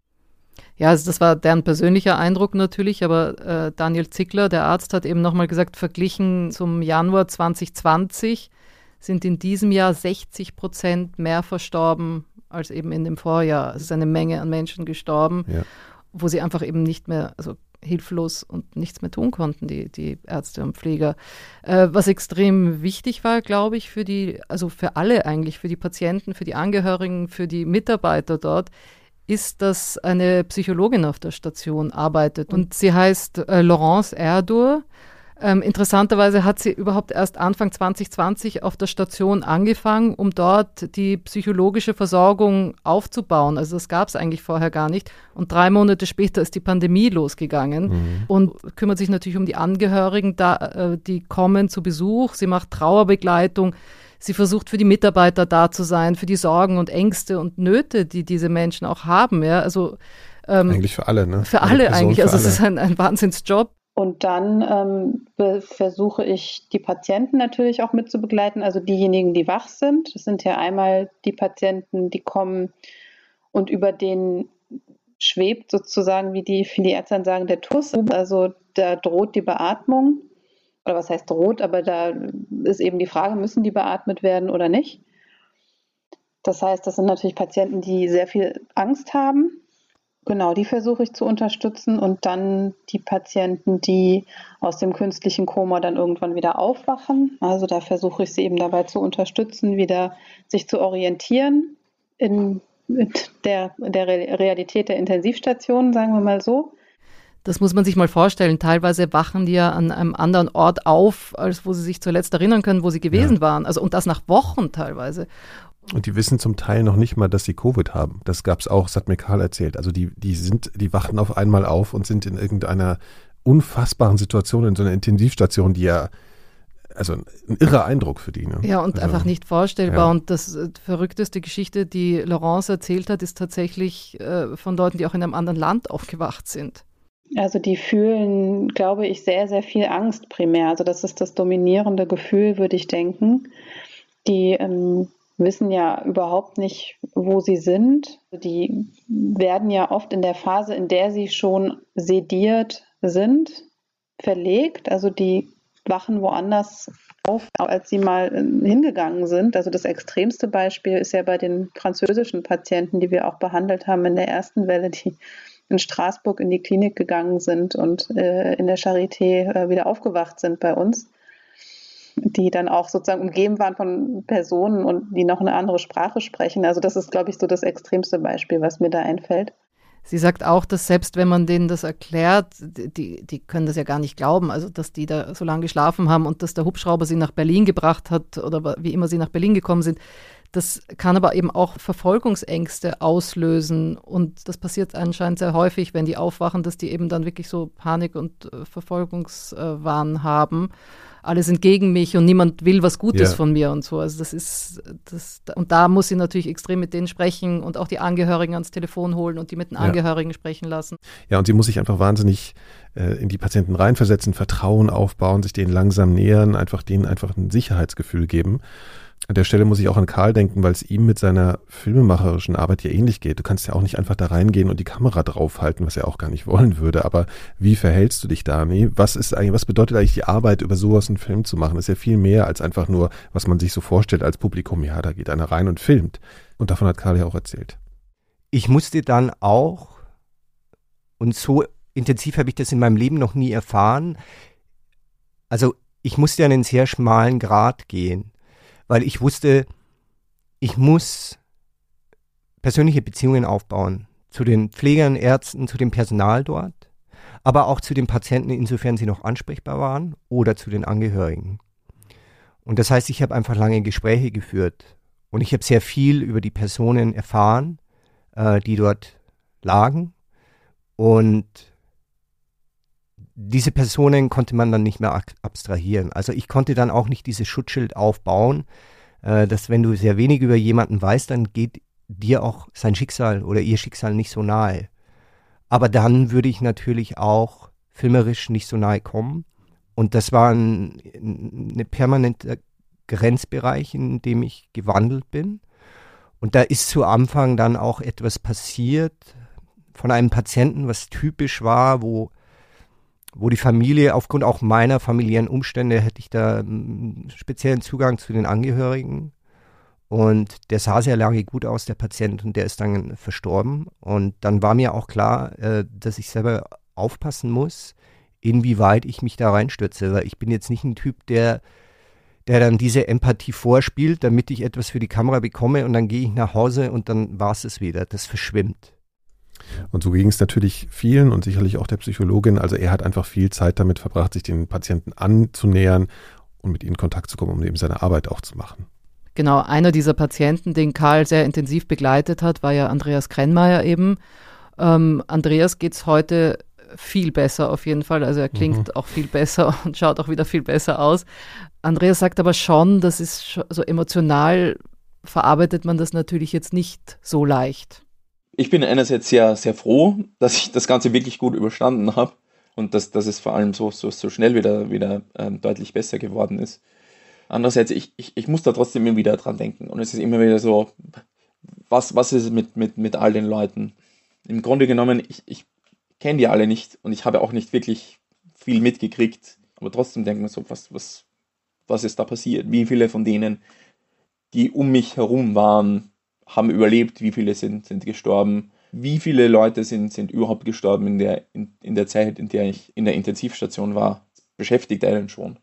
Ja, also das war deren persönlicher Eindruck natürlich, aber äh, Daniel Zickler, der Arzt, hat eben nochmal gesagt, verglichen zum Januar 2020 sind in diesem Jahr 60 Prozent mehr verstorben als eben in dem Vorjahr. Es ist eine Menge an Menschen gestorben, Ja. wo sie einfach eben nicht mehr, also hilflos und nichts mehr tun konnten, die, die Ärzte und Pfleger. Äh, was extrem wichtig war, glaube ich, für die, also für alle eigentlich, für die Patienten, für die Angehörigen, für die Mitarbeiter dort, ist, dass eine Psychologin auf der Station arbeitet. Und sie heißt äh, Laurence Erdur. Ähm, interessanterweise hat sie überhaupt erst Anfang 2020 auf der Station angefangen, um dort die psychologische Versorgung aufzubauen. Also das gab es eigentlich vorher gar nicht. Und drei Monate später ist die Pandemie losgegangen Mhm. und kümmert sich natürlich um die Angehörigen, da, äh, die kommen zu Besuch. Sie macht Trauerbegleitung. Sie versucht für die Mitarbeiter da zu sein, für die Sorgen und Ängste und Nöte, die diese Menschen auch haben. Ja, also ähm, Eigentlich für alle, ne? für alle Person eigentlich. Also es ist ein, ein Wahnsinnsjob. Und dann ähm, versuche ich, die Patienten natürlich auch mit zu begleiten, also diejenigen, die wach sind. Das sind ja einmal die Patienten, die kommen und über denen schwebt sozusagen, wie die, wie die Ärzte sagen, der Tuss. Also da droht die Beatmung. Oder was heißt droht, aber da ist eben die Frage, müssen die beatmet werden oder nicht. Das heißt, das sind natürlich Patienten, die sehr viel Angst haben. Genau, die versuche ich zu unterstützen und dann die Patienten, die aus dem künstlichen Koma dann irgendwann wieder aufwachen. Also da versuche ich sie eben dabei zu unterstützen, wieder sich zu orientieren in, in der, der Re- Realität der Intensivstationen, sagen wir mal so. Das muss man sich mal vorstellen. Teilweise wachen die ja an einem anderen Ort auf, als wo sie sich zuletzt erinnern können, wo sie gewesen Ja. waren. Also und das nach Wochen teilweise. Und die wissen zum Teil noch nicht mal, dass sie Covid haben. Das gab's auch, das hat mir Karl erzählt. Also die, die sind, die wachen auf einmal auf und sind in irgendeiner unfassbaren Situation in so einer Intensivstation, die ja, also ein, ein irrer Eindruck für die. Ne? Ja, und also, einfach nicht vorstellbar. ja. Und das äh, verrückteste Geschichte, die Laurence erzählt hat, ist tatsächlich äh, von Leuten, die auch in einem anderen Land aufgewacht sind. Also die fühlen, glaube ich, sehr, sehr viel Angst primär. Also das ist das dominierende Gefühl, würde ich denken. Die ähm, wissen ja überhaupt nicht, wo sie sind. Die werden ja oft in der Phase, in der sie schon sediert sind, verlegt. Also die wachen woanders auf, als sie mal äh, hingegangen sind. Also das extremste Beispiel ist ja bei den französischen Patienten, die wir auch behandelt haben in der ersten Welle, die in Straßburg in die Klinik gegangen sind und äh, in der Charité äh, wieder aufgewacht sind bei uns, die dann auch sozusagen umgeben waren von Personen und die noch eine andere Sprache sprechen. Also das ist, glaube ich, so das extremste Beispiel, was mir da einfällt. Sie sagt auch, dass selbst wenn man denen das erklärt, die, die können das ja gar nicht glauben, also dass die da so lange geschlafen haben und dass der Hubschrauber sie nach Berlin gebracht hat oder wie immer sie nach Berlin gekommen sind. Das kann aber eben auch Verfolgungsängste auslösen und das passiert anscheinend sehr häufig, wenn die aufwachen, dass die eben dann wirklich so Panik und äh, Verfolgungswahn haben. Alle sind gegen mich und niemand will was Gutes Ja. von mir und so. Also das ist das und da muss sie natürlich extrem mit denen sprechen und auch die Angehörigen ans Telefon holen und die mit den Ja. Angehörigen sprechen lassen. Ja, und sie muss sich einfach wahnsinnig äh, in die Patienten reinversetzen, Vertrauen aufbauen, sich denen langsam nähern, einfach denen einfach ein Sicherheitsgefühl geben. An der Stelle muss ich auch an Karl denken, weil es ihm mit seiner filmemacherischen Arbeit ja ähnlich geht. Du kannst ja auch nicht einfach da reingehen und die Kamera draufhalten, was er auch gar nicht wollen würde. Aber wie verhältst du dich da? Was ist eigentlich, was bedeutet eigentlich die Arbeit, über sowas einen Film zu machen? Das ist ja viel mehr als einfach nur, was man sich so vorstellt als Publikum. Ja, da geht einer rein und filmt. Und davon hat Karl ja auch erzählt. Ich musste dann auch, und so intensiv habe ich das in meinem Leben noch nie erfahren, also ich musste einen sehr schmalen Grat gehen, weil ich wusste, ich muss persönliche Beziehungen aufbauen zu den Pflegern, Ärzten, zu dem Personal dort, aber auch zu den Patienten, insofern sie noch ansprechbar waren, oder zu den Angehörigen. Und das heißt, ich habe einfach lange Gespräche geführt und ich habe sehr viel über die Personen erfahren, äh, die dort lagen. Und diese Personen konnte man dann nicht mehr abstrahieren. Also ich konnte dann auch nicht dieses Schutzschild aufbauen, äh, dass wenn du sehr wenig über jemanden weißt, dann geht dir auch sein Schicksal oder ihr Schicksal nicht so nahe. Aber dann würde ich natürlich auch filmerisch nicht so nahe kommen. Und das war ein, ein permanenter Grenzbereich, in dem ich gewandelt bin. Und da ist zu Anfang dann auch etwas passiert von einem Patienten, was typisch war, wo, wo die Familie, aufgrund auch meiner familiären Umstände, hätte ich da einen speziellen Zugang zu den Angehörigen. Und der sah sehr lange gut aus, der Patient, und der ist dann verstorben. Und dann war mir auch klar, äh, dass ich selber aufpassen muss, inwieweit ich mich da reinstürze. Weil ich bin jetzt nicht ein Typ, der, der dann diese Empathie vorspielt, damit ich etwas für die Kamera bekomme und dann gehe ich nach Hause und dann war es es wieder. Das verschwimmt. Und so ging es natürlich vielen und sicherlich auch der Psychologin. Also er hat einfach viel Zeit damit verbracht, sich den Patienten anzunähern und mit ihnen in Kontakt zu kommen, um eben seine Arbeit auch zu machen. Genau, einer dieser Patienten, den Karl sehr intensiv begleitet hat, war ja Andreas Krennmeier eben. Ähm, Andreas geht es heute viel besser auf jeden Fall. Also er klingt mhm. auch viel besser und schaut auch wieder viel besser aus. Andreas sagt aber schon, das ist so emotional verarbeitet man das natürlich jetzt nicht so leicht. Ich bin einerseits sehr, sehr froh, dass ich das Ganze wirklich gut überstanden habe und dass, dass es vor allem so, so, so schnell wieder, wieder ähm, deutlich besser geworden ist. Andererseits, ich, ich, ich muss da trotzdem immer wieder dran denken. Und es ist immer wieder so, was, was ist mit, mit, mit all den Leuten? Im Grunde genommen, ich, ich kenne die alle nicht und ich habe auch nicht wirklich viel mitgekriegt. Aber trotzdem denken wir so, was, was, was ist da passiert? Wie viele von denen, die um mich herum waren, haben überlebt? Wie viele sind, sind gestorben? Wie viele Leute sind, sind überhaupt gestorben in der, in, in der Zeit, in der ich in der Intensivstation war? Beschäftigt einen schon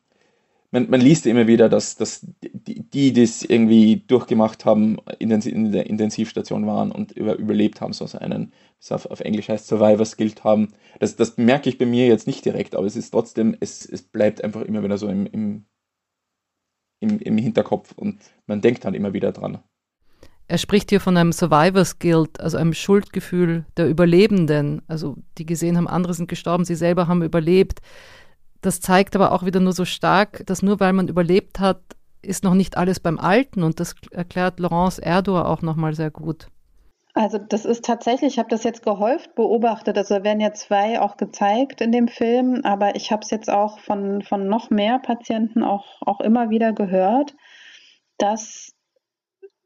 man, man liest immer wieder, dass, dass die, die das irgendwie durchgemacht haben, in, der Intensivstation waren und über, überlebt haben, so einen, was auf, auf Englisch heißt Survivors Guild haben. Das, das merke ich bei mir jetzt nicht direkt, aber es ist trotzdem, es, es bleibt einfach immer wieder so im, im, im, im Hinterkopf und man denkt dann immer wieder dran. Er spricht hier von einem Survivors Guild, also einem Schuldgefühl der Überlebenden, also die gesehen haben, andere sind gestorben, sie selber haben überlebt. Das zeigt aber auch wieder nur so stark, dass nur weil man überlebt hat, ist noch nicht alles beim Alten. Und das erklärt Laurence Erdour auch nochmal sehr gut. Also das ist tatsächlich, ich habe das jetzt gehäuft beobachtet, also werden ja zwei auch gezeigt in dem Film, aber ich habe es jetzt auch von, von noch mehr Patienten auch, auch immer wieder gehört, dass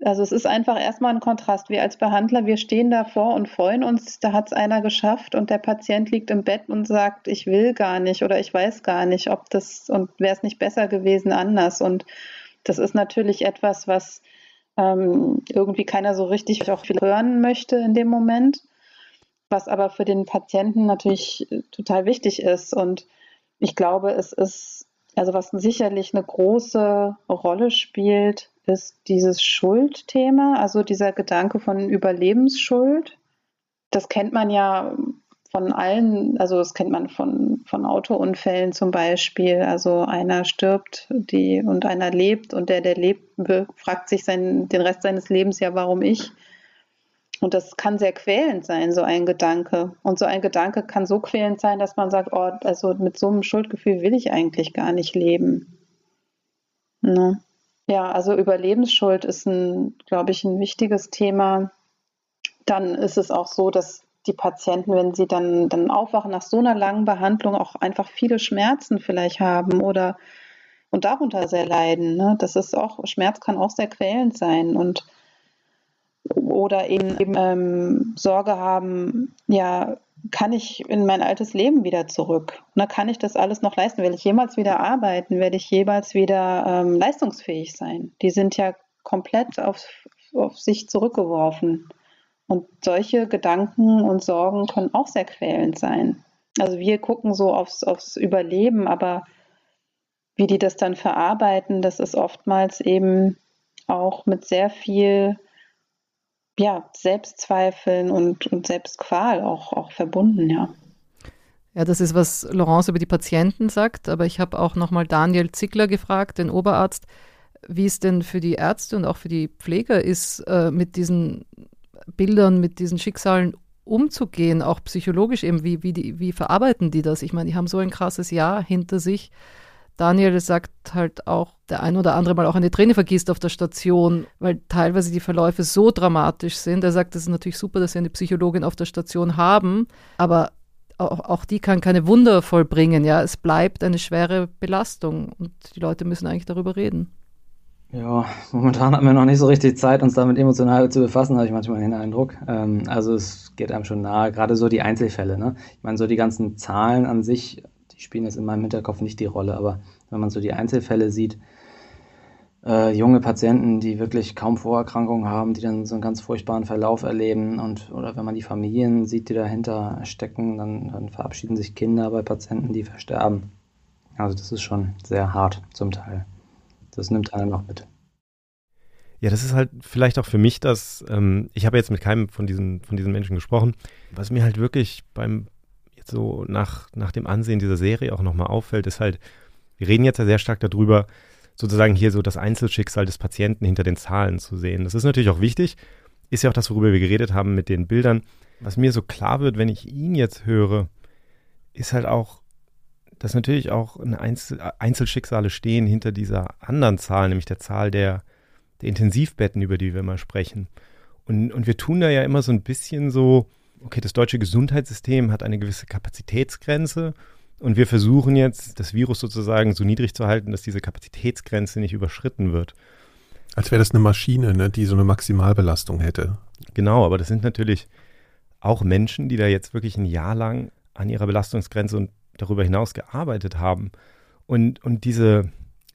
also es ist einfach erstmal ein Kontrast. Wir als Behandler, wir stehen davor und freuen uns, da hat es einer geschafft und der Patient liegt im Bett und sagt, ich will gar nicht oder ich weiß gar nicht, ob das und wäre es nicht besser gewesen anders. Und das ist natürlich etwas, was ähm, irgendwie keiner so richtig auch viel hören möchte in dem Moment, was aber für den Patienten natürlich total wichtig ist. Und ich glaube, es ist, also was sicherlich eine große Rolle spielt, ist dieses Schuldthema, also dieser Gedanke von Überlebensschuld. Das kennt man ja von allen, also das kennt man von, von Autounfällen zum Beispiel. Also einer stirbt die, und einer lebt und der, der lebt, fragt sich sein, den Rest seines Lebens ja, warum ich? Und das kann sehr quälend sein, so ein Gedanke. Und so ein Gedanke kann so quälend sein, dass man sagt, oh, also mit so einem Schuldgefühl will ich eigentlich gar nicht leben. Ne? Ja, also Überlebensschuld ist ein, glaube ich, ein wichtiges Thema. Dann ist es auch so, dass die Patienten, wenn sie dann, dann aufwachen nach so einer langen Behandlung, auch einfach viele Schmerzen vielleicht haben oder und darunter sehr leiden. Ne? Das ist auch, Schmerz kann auch sehr quälend sein und oder eben, eben ähm, Sorge haben, ja, kann ich in mein altes Leben wieder zurück? Na, kann ich das alles noch leisten? Werde ich jemals wieder arbeiten? Werde ich jemals wieder ähm, leistungsfähig sein? Die sind ja komplett auf, auf sich zurückgeworfen. Und solche Gedanken und Sorgen können auch sehr quälend sein. Also wir gucken so aufs, aufs Überleben, aber wie die das dann verarbeiten, das ist oftmals eben auch mit sehr viel ja, Selbstzweifeln und, und Selbstqual auch, auch verbunden, ja. Ja, das ist, was Laurence über die Patienten sagt, aber ich habe auch nochmal Daniel Zickler gefragt, den Oberarzt, wie es denn für die Ärzte und auch für die Pfleger ist, äh, mit diesen Bildern, mit diesen Schicksalen umzugehen, auch psychologisch eben, wie, wie, die, wie verarbeiten die das? Ich meine, die haben so ein krasses Jahr hinter sich, Daniel sagt halt auch, der ein oder andere mal auch eine Träne vergießt auf der Station, weil teilweise die Verläufe so dramatisch sind. Er sagt, es ist natürlich super, dass sie eine Psychologin auf der Station haben, aber auch, auch die kann keine Wunder vollbringen. Ja, es bleibt eine schwere Belastung und die Leute müssen eigentlich darüber reden. Ja, momentan haben wir noch nicht so richtig Zeit, uns damit emotional zu befassen, habe ich manchmal den Eindruck. Ähm, also es geht einem schon nahe, gerade so die Einzelfälle. Ne? Ich meine, so die ganzen Zahlen an sich, die spielen jetzt in meinem Hinterkopf nicht die Rolle, aber wenn man so die Einzelfälle sieht, äh, junge Patienten, die wirklich kaum Vorerkrankungen haben, die dann so einen ganz furchtbaren Verlauf erleben und oder wenn man die Familien sieht, die dahinter stecken, dann, dann verabschieden sich Kinder bei Patienten, die versterben. Also das ist schon sehr hart zum Teil das nimmt einer noch mit. Ja, das ist halt vielleicht auch für mich das, ähm, ich habe jetzt mit keinem von diesen, von diesen Menschen gesprochen, was mir halt wirklich beim, so nach, nach dem Ansehen dieser Serie auch nochmal auffällt, ist halt, wir reden jetzt ja sehr stark darüber, sozusagen hier so das Einzelschicksal des Patienten hinter den Zahlen zu sehen. Das ist natürlich auch wichtig, ist ja auch das, worüber wir geredet haben mit den Bildern. Was mir so klar wird, wenn ich ihn jetzt höre, ist halt auch, dass natürlich auch Einzel Einzelschicksale stehen hinter dieser anderen Zahl, nämlich der Zahl der, der Intensivbetten, über die wir mal sprechen. Und, und wir tun da ja immer so ein bisschen so, okay, das deutsche Gesundheitssystem hat eine gewisse Kapazitätsgrenze und wir versuchen jetzt, das Virus sozusagen so niedrig zu halten, dass diese Kapazitätsgrenze nicht überschritten wird. Als wäre das eine Maschine, ne, die so eine Maximalbelastung hätte. Genau, aber das sind natürlich auch Menschen, die da jetzt wirklich ein Jahr lang an ihrer Belastungsgrenze und darüber hinaus gearbeitet haben. Und, und diese,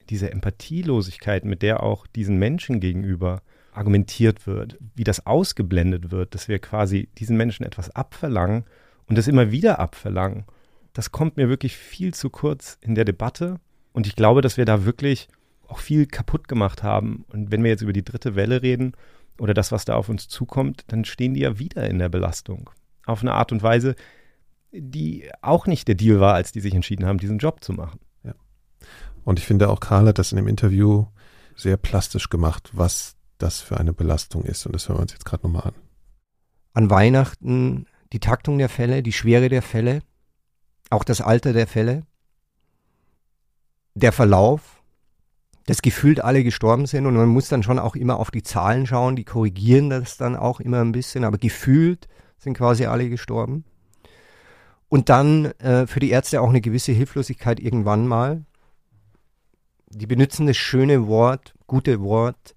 diese Empathielosigkeit, mit der auch diesen Menschen gegenüber argumentiert wird, wie das ausgeblendet wird, dass wir quasi diesen Menschen etwas abverlangen und das immer wieder abverlangen, das kommt mir wirklich viel zu kurz in der Debatte. Und ich glaube, dass wir da wirklich auch viel kaputt gemacht haben. Und wenn wir jetzt über die dritte Welle reden oder das, was da auf uns zukommt, dann stehen die ja wieder in der Belastung. Auf eine Art und Weise, die auch nicht der Deal war, als die sich entschieden haben, diesen Job zu machen. Ja. Und ich finde auch Karl hat das in dem Interview sehr plastisch gemacht, was das für eine Belastung ist. Und das hören wir uns jetzt gerade nochmal an. An Weihnachten die Taktung der Fälle, die Schwere der Fälle, auch das Alter der Fälle, der Verlauf, dass gefühlt alle gestorben sind und man muss dann schon auch immer auf die Zahlen schauen, die korrigieren das dann auch immer ein bisschen, aber gefühlt sind quasi alle gestorben. Und dann äh, für die Ärzte auch eine gewisse Hilflosigkeit irgendwann mal. Die benutzen das schöne Wort, gute Wort,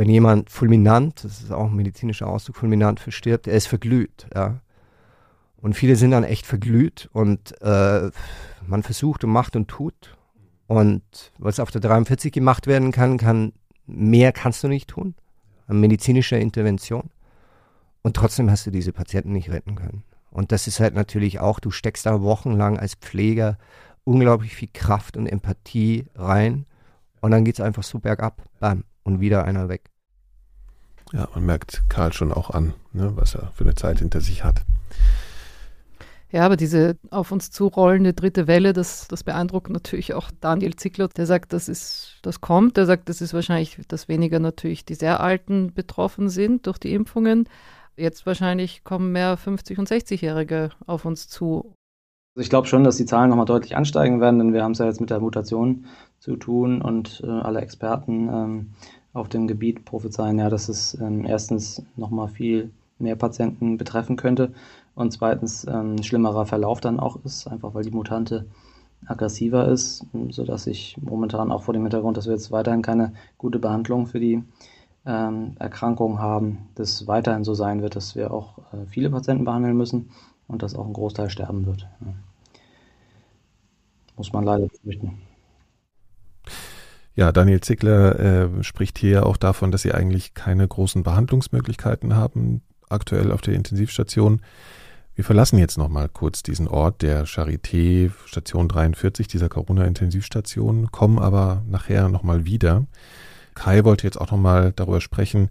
wenn jemand fulminant, das ist auch ein medizinischer Ausdruck, fulminant verstirbt, er ist verglüht. Ja. Und viele sind dann echt verglüht und äh, man versucht und macht und tut. Und was auf der 43 gemacht werden kann, kann mehr kannst du nicht tun an medizinischer Intervention. Und trotzdem hast du diese Patienten nicht retten können. Und das ist halt natürlich auch, du steckst da wochenlang als Pfleger unglaublich viel Kraft und Empathie rein und dann geht es einfach so bergab, bam, und wieder einer weg. Ja, man merkt Karl schon auch an, ne, was er für eine Zeit hinter sich hat. Ja, aber diese auf uns zurollende dritte Welle, das, das beeindruckt natürlich auch Daniel Zickler, der sagt, das ist, das kommt. Der sagt, das ist wahrscheinlich, dass weniger natürlich die sehr Alten betroffen sind durch die Impfungen. Jetzt wahrscheinlich kommen mehr 50- und 60-Jährige auf uns zu. Also ich glaube schon, dass die Zahlen nochmal deutlich ansteigen werden, denn wir haben es ja jetzt mit der Mutation zu tun und äh, alle Experten ähm, auf dem Gebiet prophezeien ja, dass es ähm, erstens nochmal viel mehr Patienten betreffen könnte und zweitens ähm, schlimmerer Verlauf dann auch ist, einfach weil die Mutante aggressiver ist, sodass ich momentan auch vor dem Hintergrund, dass wir jetzt weiterhin keine gute Behandlung für die ähm, Erkrankungen haben, das weiterhin so sein wird, dass wir auch äh, viele Patienten behandeln müssen und dass auch ein Großteil sterben wird. Ja. Muss man leider befürchten. Ja, Daniel Zickler äh, spricht hier auch davon, dass sie eigentlich keine großen Behandlungsmöglichkeiten haben, aktuell auf der Intensivstation. Wir verlassen jetzt nochmal kurz diesen Ort der Charité Station 43, dieser Corona-Intensivstation, kommen aber nachher nochmal wieder. Kai wollte jetzt auch nochmal darüber sprechen,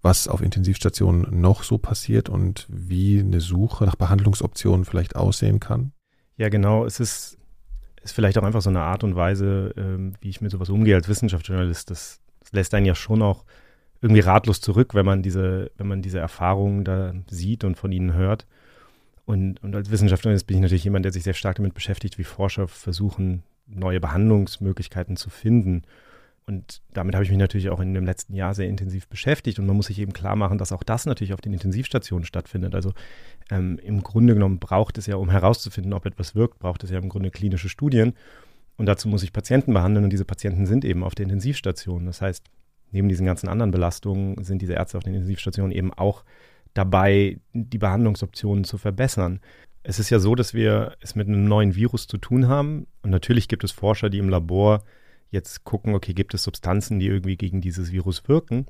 was auf Intensivstationen noch so passiert und wie eine Suche nach Behandlungsoptionen vielleicht aussehen kann. Ja, genau. Es ist, ist vielleicht auch einfach so eine Art und Weise, ähm, wie ich mit sowas umgehe als Wissenschaftsjournalist. Das, das lässt einen ja schon auch irgendwie ratlos zurück, wenn man diese, wenn man diese Erfahrungen da sieht und von ihnen hört. Und, und als Wissenschaftler bin ich natürlich jemand, der sich sehr stark damit beschäftigt, wie Forscher versuchen, neue Behandlungsmöglichkeiten zu finden. Und damit habe ich mich natürlich auch in dem letzten Jahr sehr intensiv beschäftigt. Und man muss sich eben klar machen, dass auch das natürlich auf den Intensivstationen stattfindet. Also ähm, im Grunde genommen braucht es ja, um herauszufinden, ob etwas wirkt, braucht es ja im Grunde klinische Studien. Und dazu muss ich Patienten behandeln. Und diese Patienten sind eben auf der Intensivstation. Das heißt, neben diesen ganzen anderen Belastungen sind diese Ärzte auf den Intensivstationen eben auch dabei, die Behandlungsoptionen zu verbessern. Es ist ja so, dass wir es mit einem neuen Virus zu tun haben. Und natürlich gibt es Forscher, die im Labor jetzt gucken, okay, gibt es Substanzen, die irgendwie gegen dieses Virus wirken.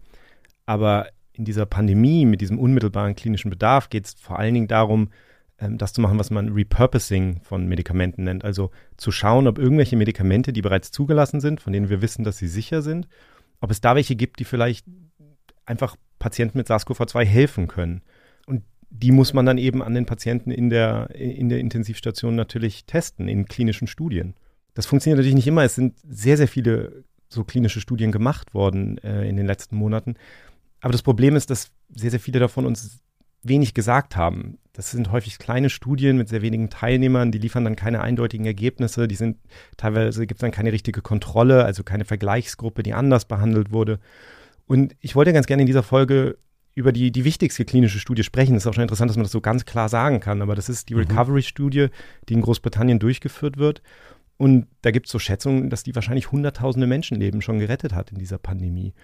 Aber in dieser Pandemie mit diesem unmittelbaren klinischen Bedarf geht es vor allen Dingen darum, ähm, das zu machen, was man Repurposing von Medikamenten nennt. Also zu schauen, ob irgendwelche Medikamente, die bereits zugelassen sind, von denen wir wissen, dass sie sicher sind, ob es da welche gibt, die vielleicht einfach Patienten mit SARS-CoV-2 helfen können. Und die muss man dann eben an den Patienten in der, in der Intensivstation natürlich testen, in klinischen Studien. Das funktioniert natürlich nicht immer. Es sind sehr, sehr viele so klinische Studien gemacht worden äh, in den letzten Monaten. Aber das Problem ist, dass sehr, sehr viele davon uns wenig gesagt haben. Das sind häufig kleine Studien mit sehr wenigen Teilnehmern, die liefern dann keine eindeutigen Ergebnisse, die sind teilweise gibt es dann keine richtige Kontrolle, also keine Vergleichsgruppe, die anders behandelt wurde. Und ich wollte ganz gerne in dieser Folge über die, die wichtigste klinische Studie sprechen. Es ist auch schon interessant, dass man das so ganz klar sagen kann, aber das ist die mhm. Recovery-Studie, die in Großbritannien durchgeführt wird. Und da gibt es so Schätzungen, dass die wahrscheinlich hunderttausende Menschenleben schon gerettet hat in dieser Pandemie.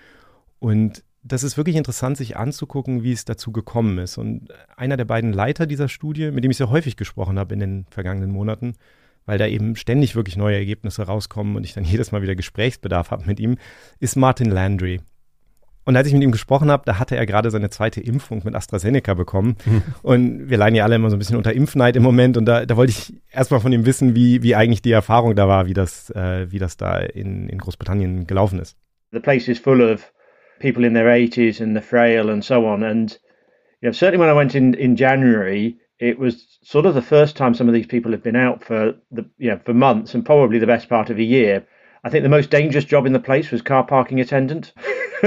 Und das ist wirklich interessant, sich anzugucken, wie es dazu gekommen ist. Und einer der beiden Leiter dieser Studie, mit dem ich sehr häufig gesprochen habe in den vergangenen Monaten, weil da eben ständig wirklich neue Ergebnisse rauskommen und ich dann jedes Mal wieder Gesprächsbedarf habe mit ihm, ist Martin Landry. Und als ich mit ihm gesprochen habe, da hatte er gerade seine zweite Impfung mit AstraZeneca bekommen. Mhm. Und wir leiden ja alle immer so ein bisschen unter Impfneid im Moment. Und da, da wollte ich erstmal von ihm wissen, wie, wie eigentlich die Erfahrung da war, wie das, äh, wie das da in, in Großbritannien gelaufen ist. The place is full of people in their 80s and the frail and so on. And you know, certainly when I went in in January, it was sort of the first time some of these people have been out for the you know for months and probably the best part of a year. I think the most dangerous job in the place was car parking attendant.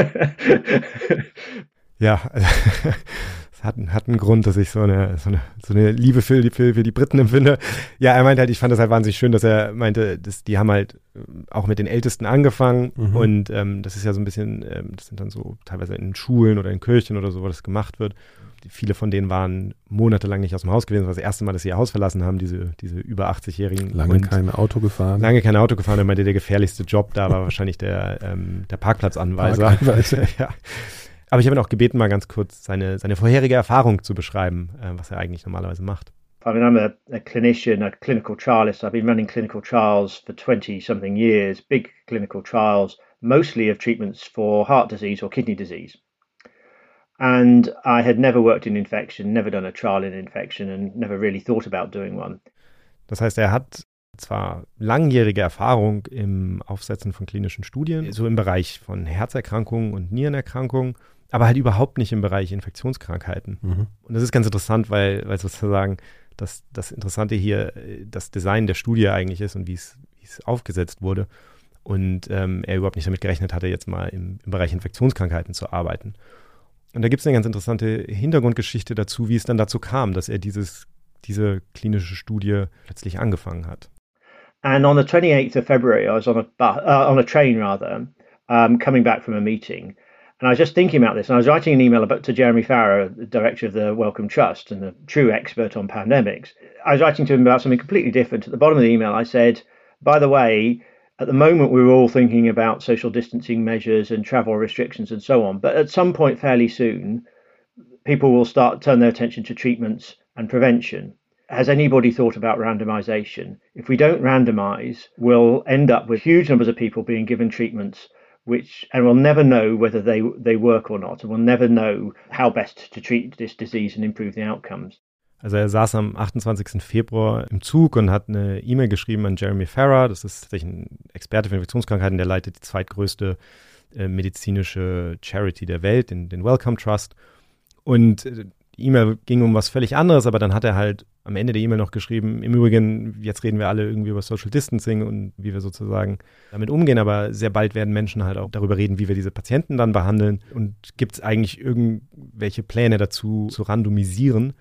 ja, hat, hat einen Grund, dass ich so eine, so eine, so eine Liebe für die, für, für die Briten empfinde. Ja, er meinte halt, ich fand das halt wahnsinnig schön, dass er meinte, dass die haben halt äh, auch mit den Ältesten angefangen mhm. und ähm, das ist ja so ein bisschen, ähm, das sind dann so teilweise in Schulen oder in Kirchen oder so, wo das gemacht wird. Viele von denen waren monatelang nicht aus dem Haus gewesen. Das war das erste Mal, dass sie ihr Haus verlassen haben, diese, diese über 80-Jährigen. Lange kein Auto gefahren. Lange kein Auto gefahren. Er meinte, der gefährlichste Job da war wahrscheinlich der, ähm, der Parkplatzanweiser. Parkanweiser. ja. Aber ich habe ihn auch gebeten, mal ganz kurz seine, seine vorherige Erfahrung zu beschreiben, äh, was er eigentlich normalerweise macht. I mean, I'm a, a, clinician, a clinical trialist. I've been running clinical trials for 20 something years, big clinical trials, mostly of treatments for heart disease or kidney disease. And I had never worked in infection, never done a trial in infection, and never really thought about doing one. Das heißt, er hat zwar langjährige Erfahrung im Aufsetzen von klinischen Studien, so im Bereich von Herzerkrankungen und Nierenerkrankungen, aber halt überhaupt nicht im Bereich Infektionskrankheiten. Mhm. Und das ist ganz interessant, weil, weil sozusagen das, das Interessante hier das Design der Studie eigentlich ist und wie es, wie es aufgesetzt wurde. Und ähm, er überhaupt nicht damit gerechnet hatte, jetzt mal im, im Bereich Infektionskrankheiten zu arbeiten. Und da gibt es eine ganz interessante Hintergrundgeschichte dazu, wie es dann dazu kam, dass er dieses, diese klinische Studie plötzlich angefangen hat. And on the 28th of February, I was on a, uh, on a train rather, um, coming back from a meeting. And I was just thinking about this, and I was writing an email about, to Jeremy Farrer, the director of the Wellcome Trust and a true expert on pandemics. I was writing to him about something completely different. At the bottom of the email, I said, by the way, at the moment, we we're all thinking about social distancing measures and travel restrictions and so on. But at some point, fairly soon, people will start turn their attention to treatments and prevention. Has anybody thought about randomization? If we don't randomize, we'll end up with huge numbers of people being given treatments which and we'll never know whether they they work or not and we'll never know how best to treat this disease and improve the outcomes. Also er saß am 28. Februar im Zug und hat eine E-Mail geschrieben an Jeremy Farrar, das ist tatsächlich ein Experte für Infektionskrankheiten, der leitet die zweitgrößte äh, medizinische Charity der Welt, den, den Wellcome Trust. Und äh, die E-Mail ging um was völlig anderes, aber dann hat er halt am Ende der E-Mail noch geschrieben, im Übrigen, jetzt reden wir alle irgendwie über Social Distancing und wie wir sozusagen damit umgehen, aber sehr bald werden Menschen halt auch darüber reden, wie wir diese Patienten dann behandeln und gibt es eigentlich irgendwelche Pläne dazu zu randomisieren.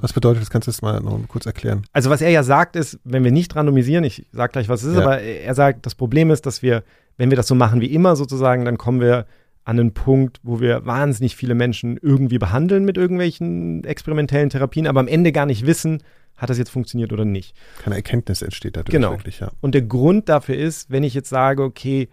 Was bedeutet das? Kannst du das mal noch kurz erklären? Also was er ja sagt ist, wenn wir nicht randomisieren, ich sage gleich, was es ist, Ja. aber er sagt, das Problem ist, dass wir, wenn wir das so machen wie immer sozusagen, dann kommen wir an einen Punkt, wo wir wahnsinnig viele Menschen irgendwie behandeln mit irgendwelchen experimentellen Therapien, aber am Ende gar nicht wissen, hat das jetzt funktioniert oder nicht. Keine Erkenntnis entsteht dadurch Genau. wirklich, ja. Und der Grund dafür ist, wenn ich jetzt sage, okay,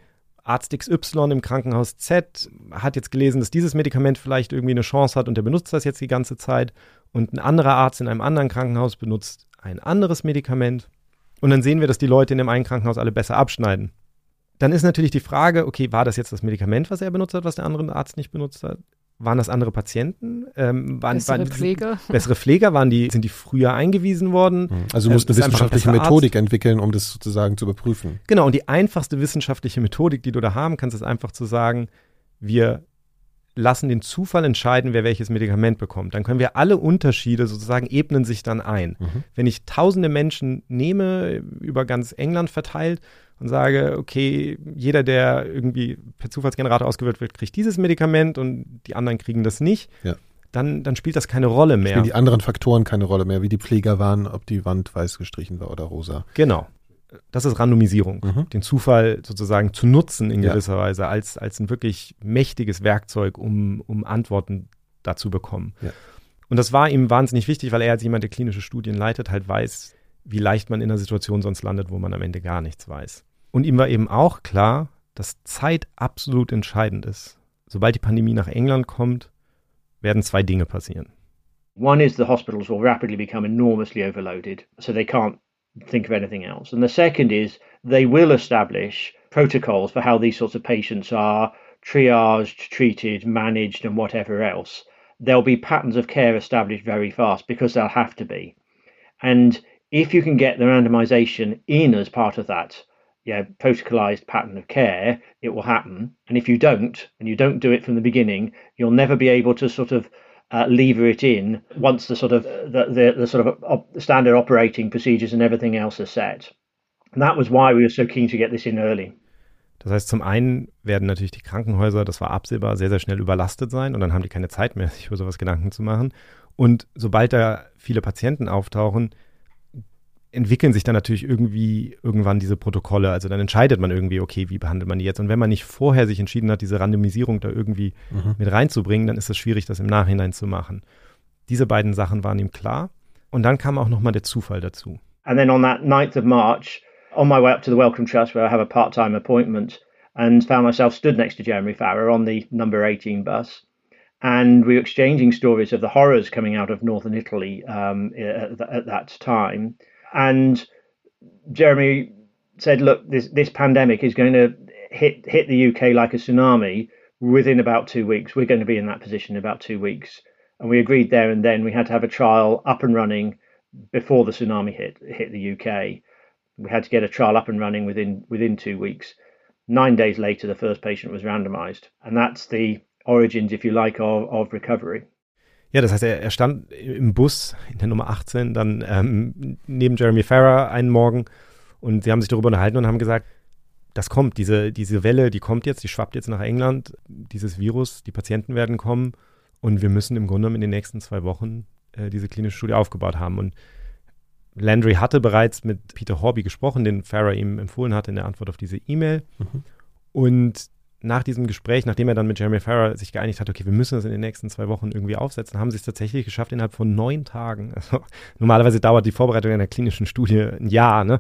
Arzt XY im Krankenhaus Z hat jetzt gelesen, dass dieses Medikament vielleicht irgendwie eine Chance hat und der benutzt das jetzt die ganze Zeit und ein anderer Arzt in einem anderen Krankenhaus benutzt ein anderes Medikament und dann sehen wir, dass die Leute in dem einen Krankenhaus alle besser abschneiden. Dann ist natürlich die Frage, okay, war das jetzt das Medikament, was er benutzt hat, was der andere Arzt nicht benutzt hat? Waren das andere Patienten? Ähm, waren, Bessere waren, Pfleger? Bessere Pfleger? Waren die, sind die früher eingewiesen worden? Also du Ähm, musst eine ist einfach ein wissenschaftliche Methodik entwickeln, um das sozusagen zu überprüfen. Genau, und die einfachste wissenschaftliche Methodik, die du da haben kannst, ist einfach zu sagen, wir lassen den Zufall entscheiden, wer welches Medikament bekommt. Dann können wir alle Unterschiede sozusagen ebnen sich dann ein. Wenn ich tausende Menschen nehme, über ganz England verteilt und sage, okay, jeder, der irgendwie per Zufallsgenerator ausgewählt wird, kriegt dieses Medikament und die anderen kriegen das nicht, Ja. dann, dann spielt das keine Rolle mehr. Spielen die anderen Faktoren keine Rolle mehr, wie die Pfleger waren, ob die Wand weiß gestrichen war oder rosa. Genau. Das ist Randomisierung. Mhm. Den Zufall sozusagen zu nutzen in Ja. gewisser Weise als, als ein wirklich mächtiges Werkzeug, um, um Antworten dazu bekommen. Ja. Und das war ihm wahnsinnig wichtig, weil er als jemand, der klinische Studien leitet, halt weiß, wie leicht man in einer Situation sonst landet, wo man am Ende gar nichts weiß. Und ihm war eben auch klar, dass Zeit absolut entscheidend ist. Sobald die Pandemie nach England kommt, werden zwei Dinge passieren. One is the hospitals will rapidly become enormously overloaded, so they can't think of anything else. And the second is they will establish protocols for how these sorts of patients are triaged, treated, managed, and whatever else. There'll be patterns of care established very fast because they'll have to be. And if you can get the randomization in as part of that yeah, protocolized pattern of care, it will happen. And if you don't, and you don't do it from the beginning, you'll never be able to sort of uh, lever it in once the sort of the, the, the sort of op- standard operating procedures and everything else are set. And that was why we were so keen to get this in early. Das heißt, zum einen werden natürlich die Krankenhäuser, das war absehbar, sehr, sehr schnell überlastet sein und dann haben die keine Zeit mehr, sich über sowas Gedanken zu machen. Und sobald da viele Patienten auftauchen, entwickeln sich dann natürlich irgendwie irgendwann diese Protokolle. Also dann entscheidet man irgendwie, okay, wie behandelt man die jetzt? Und wenn man nicht vorher sich entschieden hat, diese Randomisierung da irgendwie Mhm. mit reinzubringen, dann ist es schwierig, das im Nachhinein zu machen. Diese beiden Sachen waren ihm klar. Und dann kam auch nochmal der Zufall dazu. And then on that 9th of March, on my way up to the Welcome Trust, where I have a part time appointment, and found myself stood next to Jeremy Farrer on the number 18 bus. And we were exchanging stories of the horrors coming out of northern Italy um, at, th- at that time. And Jeremy said, "Look, this this pandemic is going to hit hit the UK like a tsunami within about two weeks. We're going to be in that position in about two weeks." And we agreed there and then we had to have a trial up and running before the tsunami hit hit the UK. We had to get a trial up and running within within two weeks. Nine days later, the first patient was randomised, and that's the origins, if you like, of, of recovery. Ja, das heißt, er, er stand im Bus in der Nummer 18, dann ähm, neben Jeremy Farrer einen Morgen und sie haben sich darüber unterhalten und haben gesagt, das kommt, diese, diese Welle, die kommt jetzt, die schwappt jetzt nach England, dieses Virus, die Patienten werden kommen und wir müssen im Grunde genommen in den nächsten zwei Wochen äh, diese klinische Studie aufgebaut haben. Und Landry hatte bereits mit Peter Horby gesprochen, den Farrer ihm empfohlen hatte in der Antwort auf diese E-Mail. Mhm. Und nach diesem Gespräch, nachdem er dann mit Jeremy Farrer sich geeinigt hat, okay, wir müssen das in den nächsten zwei Wochen irgendwie aufsetzen, haben sie es tatsächlich geschafft innerhalb von neun Tagen. Also, normalerweise dauert die Vorbereitung einer klinischen Studie ein Jahr, ne?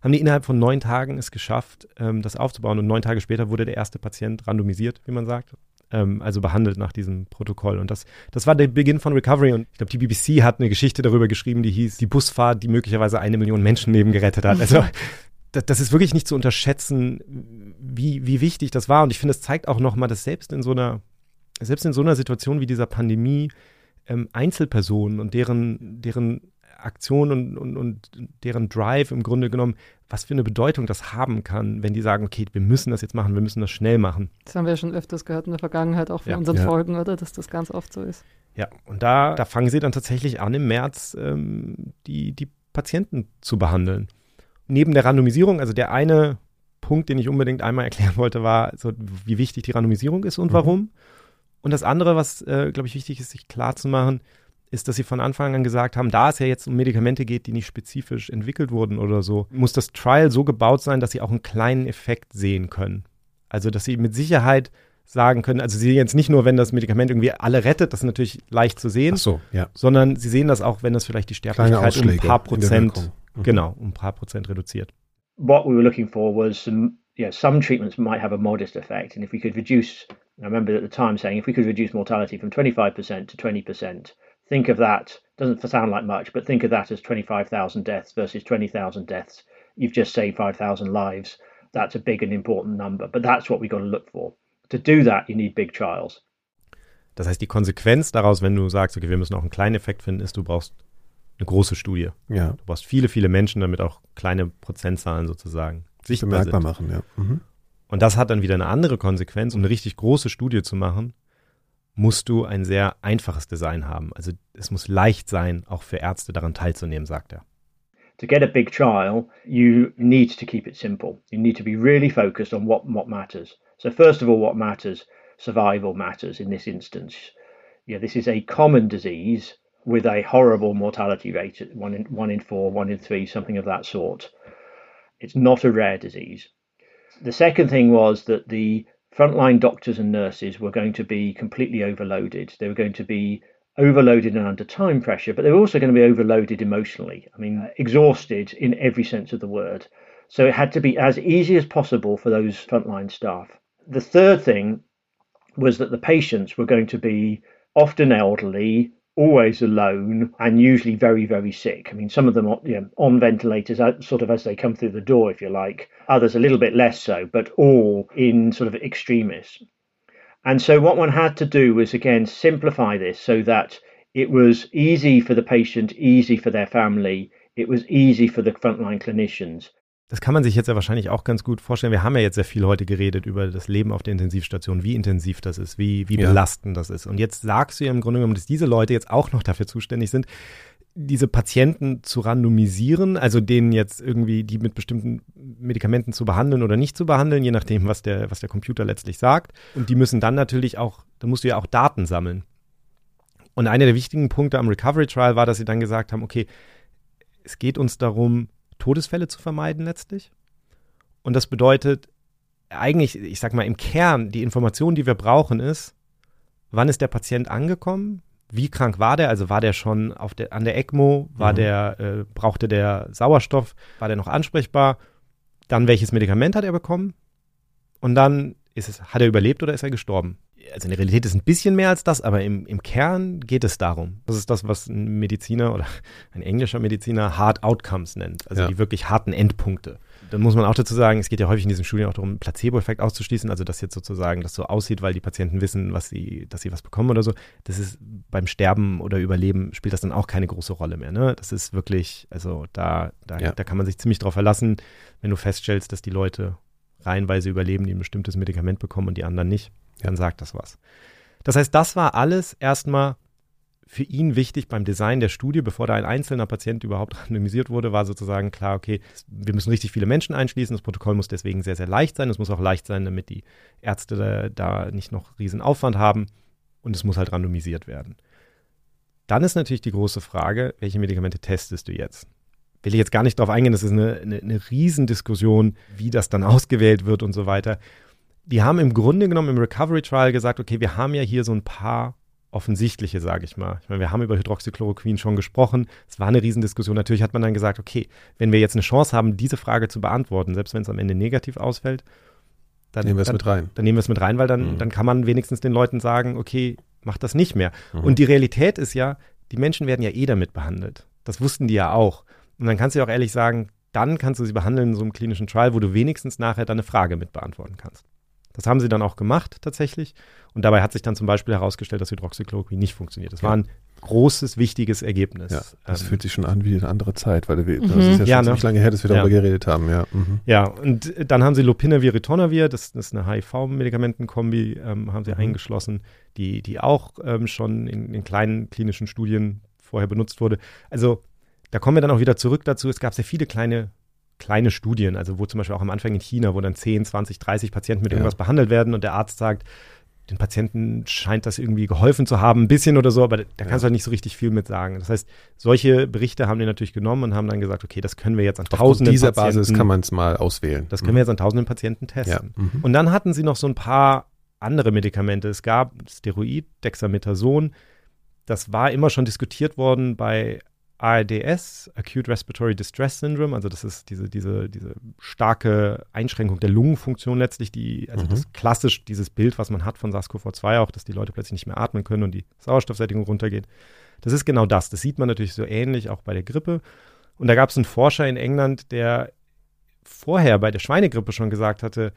Haben die innerhalb von neun Tagen es geschafft, ähm, das aufzubauen. Und neun Tage später wurde der erste Patient randomisiert, wie man sagt. Ähm, also behandelt nach diesem Protokoll. Und das, das war der Beginn von Recovery. Und ich glaube, die BBC hat eine Geschichte darüber geschrieben, die hieß Die Busfahrt, die möglicherweise eine Million Menschenleben gerettet hat. Also das, das ist wirklich nicht zu unterschätzen, wie, wie wichtig das war. Und ich finde, es zeigt auch nochmal, dass selbst in so einer, selbst in so einer Situation wie dieser Pandemie ähm, Einzelpersonen und deren, deren Aktion und, und, und deren Drive im Grunde genommen, was für eine Bedeutung das haben kann, wenn die sagen, okay, wir müssen das jetzt machen, wir müssen das schnell machen. Das haben wir ja schon öfters gehört in der Vergangenheit, auch von Ja. unseren Ja. Folgen, oder? Dass das ganz oft so ist. Ja, und da, da fangen sie dann tatsächlich an, im März ähm, die, die Patienten zu behandeln. Neben der Randomisierung, also der eine Punkt, den ich unbedingt einmal erklären wollte, war, so, wie wichtig die Randomisierung ist und Mhm. warum. Und das andere, was, äh, glaube ich, wichtig ist, sich klar zu machen, ist, dass sie von Anfang an gesagt haben, da es ja jetzt um Medikamente geht, die nicht spezifisch entwickelt wurden oder so, muss das Trial so gebaut sein, dass sie auch einen kleinen Effekt sehen können. Also, dass sie mit Sicherheit sagen können, also sie sehen jetzt nicht nur, wenn das Medikament irgendwie alle rettet, das ist natürlich leicht zu sehen, so, ja. sondern sie sehen das auch, wenn das vielleicht die Sterblichkeit um ein paar Prozent, mhm. genau, um ein paar Prozent reduziert. What we were looking for was some, yeah, some treatments might have a modest effect, and if we could reduce, I remember at the time saying, if we could reduce mortality from 25% to 20%, think of that, doesn't sound like much, but think of that as 25,000 deaths versus 20,000 deaths. You've just saved 5,000 lives. That's a big and important number, but that's what we got to look for. To do that, you need big trials. Das heißt, die Konsequenz daraus, wenn du sagst, okay, wir müssen auch einen kleinen Effekt finden, ist, du brauchst eine große Studie. Ja. Du brauchst viele, viele Menschen, damit auch kleine Prozentzahlen sozusagen sichtbar Bemerkbar sind. machen, ja. Mhm. Und das hat dann wieder eine andere Konsequenz. Um eine richtig große Studie zu machen, musst du ein sehr einfaches Design haben. Also es muss leicht sein, auch für Ärzte daran teilzunehmen, sagt er. To get a big trial, you need to keep it simple. You need to be really focused on what, what matters. So first of all, what matters? Survival matters in this instance. Yeah, this is a common disease with a horrible mortality rate, one in one in four, one in three, something of that sort. It's not a rare disease. The second thing was that the frontline doctors and nurses were going to be completely overloaded. They were going to be overloaded and under time pressure, but they were also going to be overloaded emotionally. I mean, exhausted in every sense of the word. So it had to be as easy as possible for those frontline staff. The third thing was that the patients were going to be often elderly, always alone, and usually very, very sick. I mean, some of them are, you know, on ventilators, uh, sort of as they come through the door, if you like. Others a little bit less so, but all in sort of extremis. And so, what one had to do was again simplify this so that it was easy for the patient, easy for their family, it was easy for the frontline clinicians. Das kann man sich jetzt ja wahrscheinlich auch ganz gut vorstellen. Wir haben ja jetzt sehr viel heute geredet über das Leben auf der Intensivstation, wie intensiv das ist, wie, wie Ja. belastend das ist. Und jetzt sagst du ja im Grunde genommen, dass diese Leute jetzt auch noch dafür zuständig sind, diese Patienten zu randomisieren, also denen jetzt irgendwie die mit bestimmten Medikamenten zu behandeln oder nicht zu behandeln, je nachdem, was der, was der Computer letztlich sagt. Und die müssen dann natürlich auch, da musst du ja auch Daten sammeln. Und einer der wichtigen Punkte am Recovery Trial war, dass sie dann gesagt haben, okay, es geht uns darum, Todesfälle zu vermeiden letztlich. Und das bedeutet eigentlich, ich sag mal, im Kern, die Information, die wir brauchen, ist, wann ist der Patient angekommen? Wie krank war der? Also war der schon auf der, an der ECMO? War Mhm. der, äh, brauchte der Sauerstoff? War der noch ansprechbar? Dann welches Medikament hat er bekommen? Und dann es, hat er überlebt oder ist er gestorben? Also in der Realität ist es ein bisschen mehr als das, aber im, im Kern geht es darum. Das ist das, was ein Mediziner oder ein englischer Mediziner Hard Outcomes nennt. Also Ja. die wirklich harten Endpunkte. Dann muss man auch dazu sagen, es geht ja häufig in diesen Studien auch darum, Placebo-Effekt auszuschließen, also dass jetzt sozusagen das so aussieht, weil die Patienten wissen, was sie, dass sie was bekommen oder so. Das ist beim Sterben oder Überleben spielt das dann auch keine große Rolle mehr. Ne? Das ist wirklich, also da, da, Ja. da kann man sich ziemlich drauf verlassen, wenn du feststellst, dass die Leute reihenweise überleben, die ein bestimmtes Medikament bekommen und die anderen nicht, dann sagt das was. Das heißt, das war alles erstmal für ihn wichtig beim Design der Studie, bevor da ein einzelner Patient überhaupt randomisiert wurde, war sozusagen klar, okay, wir müssen richtig viele Menschen einschließen. Das Protokoll muss deswegen sehr, sehr leicht sein. Es muss auch leicht sein, damit die Ärzte da, nicht noch riesen Aufwand haben. Und es muss halt randomisiert werden. Dann ist natürlich die große Frage, welche Medikamente testest du jetzt? Will ich jetzt gar nicht darauf eingehen, das ist eine, eine, eine Riesendiskussion, wie das dann ausgewählt wird und so weiter. Die haben im Grunde genommen im Recovery Trial gesagt, okay, wir haben ja hier so ein paar offensichtliche, sage ich mal. Ich meine, wir haben über Hydroxychloroquin schon gesprochen. Es war eine Riesendiskussion. Natürlich hat man dann gesagt, okay, wenn wir jetzt eine Chance haben, diese Frage zu beantworten, selbst wenn es am Ende negativ ausfällt, dann Nehmen wir es mit rein. Dann nehmen wir es mit rein, weil dann, Mhm. dann kann man wenigstens den Leuten sagen, okay, mach das nicht mehr. Mhm. Und die Realität ist ja, die Menschen werden ja eh damit behandelt. Das wussten die ja auch. Und dann kannst du ja auch ehrlich sagen, dann kannst du sie behandeln in so einem klinischen Trial, wo du wenigstens nachher dann eine Frage mit beantworten kannst. Das haben sie dann auch gemacht tatsächlich. Und dabei hat sich dann zum Beispiel herausgestellt, dass Hydroxychloroquin nicht funktioniert. Das Ja. war ein großes, wichtiges Ergebnis. Ja, das Ähm, fühlt sich schon an wie eine andere Zeit, weil wir, das Mhm. ist ja schon Ja, ne? ziemlich lange her, dass wir Ja. darüber geredet haben, ja. Mhm. Ja, und dann haben sie Lopinavir, Ritonavir, das, das ist eine HIV-Medikamentenkombi, ähm, haben sie Mhm. eingeschlossen, die, die auch ähm, schon in, in kleinen klinischen Studien vorher benutzt wurde. Also da kommen wir dann auch wieder zurück dazu. Es gab sehr viele kleine, kleine Studien, also wo zum Beispiel auch am Anfang in China, wo dann 10, 20, 30 Patienten mit Ja. irgendwas behandelt werden und der Arzt sagt, den Patienten scheint das irgendwie geholfen zu haben, ein bisschen oder so, aber da kannst ja. du halt nicht so richtig viel mit sagen. Das heißt, solche Berichte haben die natürlich genommen und haben dann gesagt, okay, das können wir jetzt an Auf tausenden dieser Patienten, Basis kann man es mal auswählen. Das können mhm. wir jetzt an tausenden Patienten testen. Ja. Mhm. Und dann hatten sie noch so ein paar andere Medikamente. Es gab Steroid, Dexamethason. Das war immer schon diskutiert worden bei ARDS, Acute Respiratory Distress Syndrome, also das ist diese, diese, diese starke Einschränkung der Lungenfunktion letztlich, die, also mhm. das klassisch dieses Bild, was man hat von SARS-CoV-2 auch, dass die Leute plötzlich nicht mehr atmen können und die Sauerstoffsättigung runtergeht. Das ist genau das. Das sieht man natürlich so ähnlich auch bei der Grippe. Und da gab es einen Forscher in England, der vorher bei der Schweinegrippe schon gesagt hatte,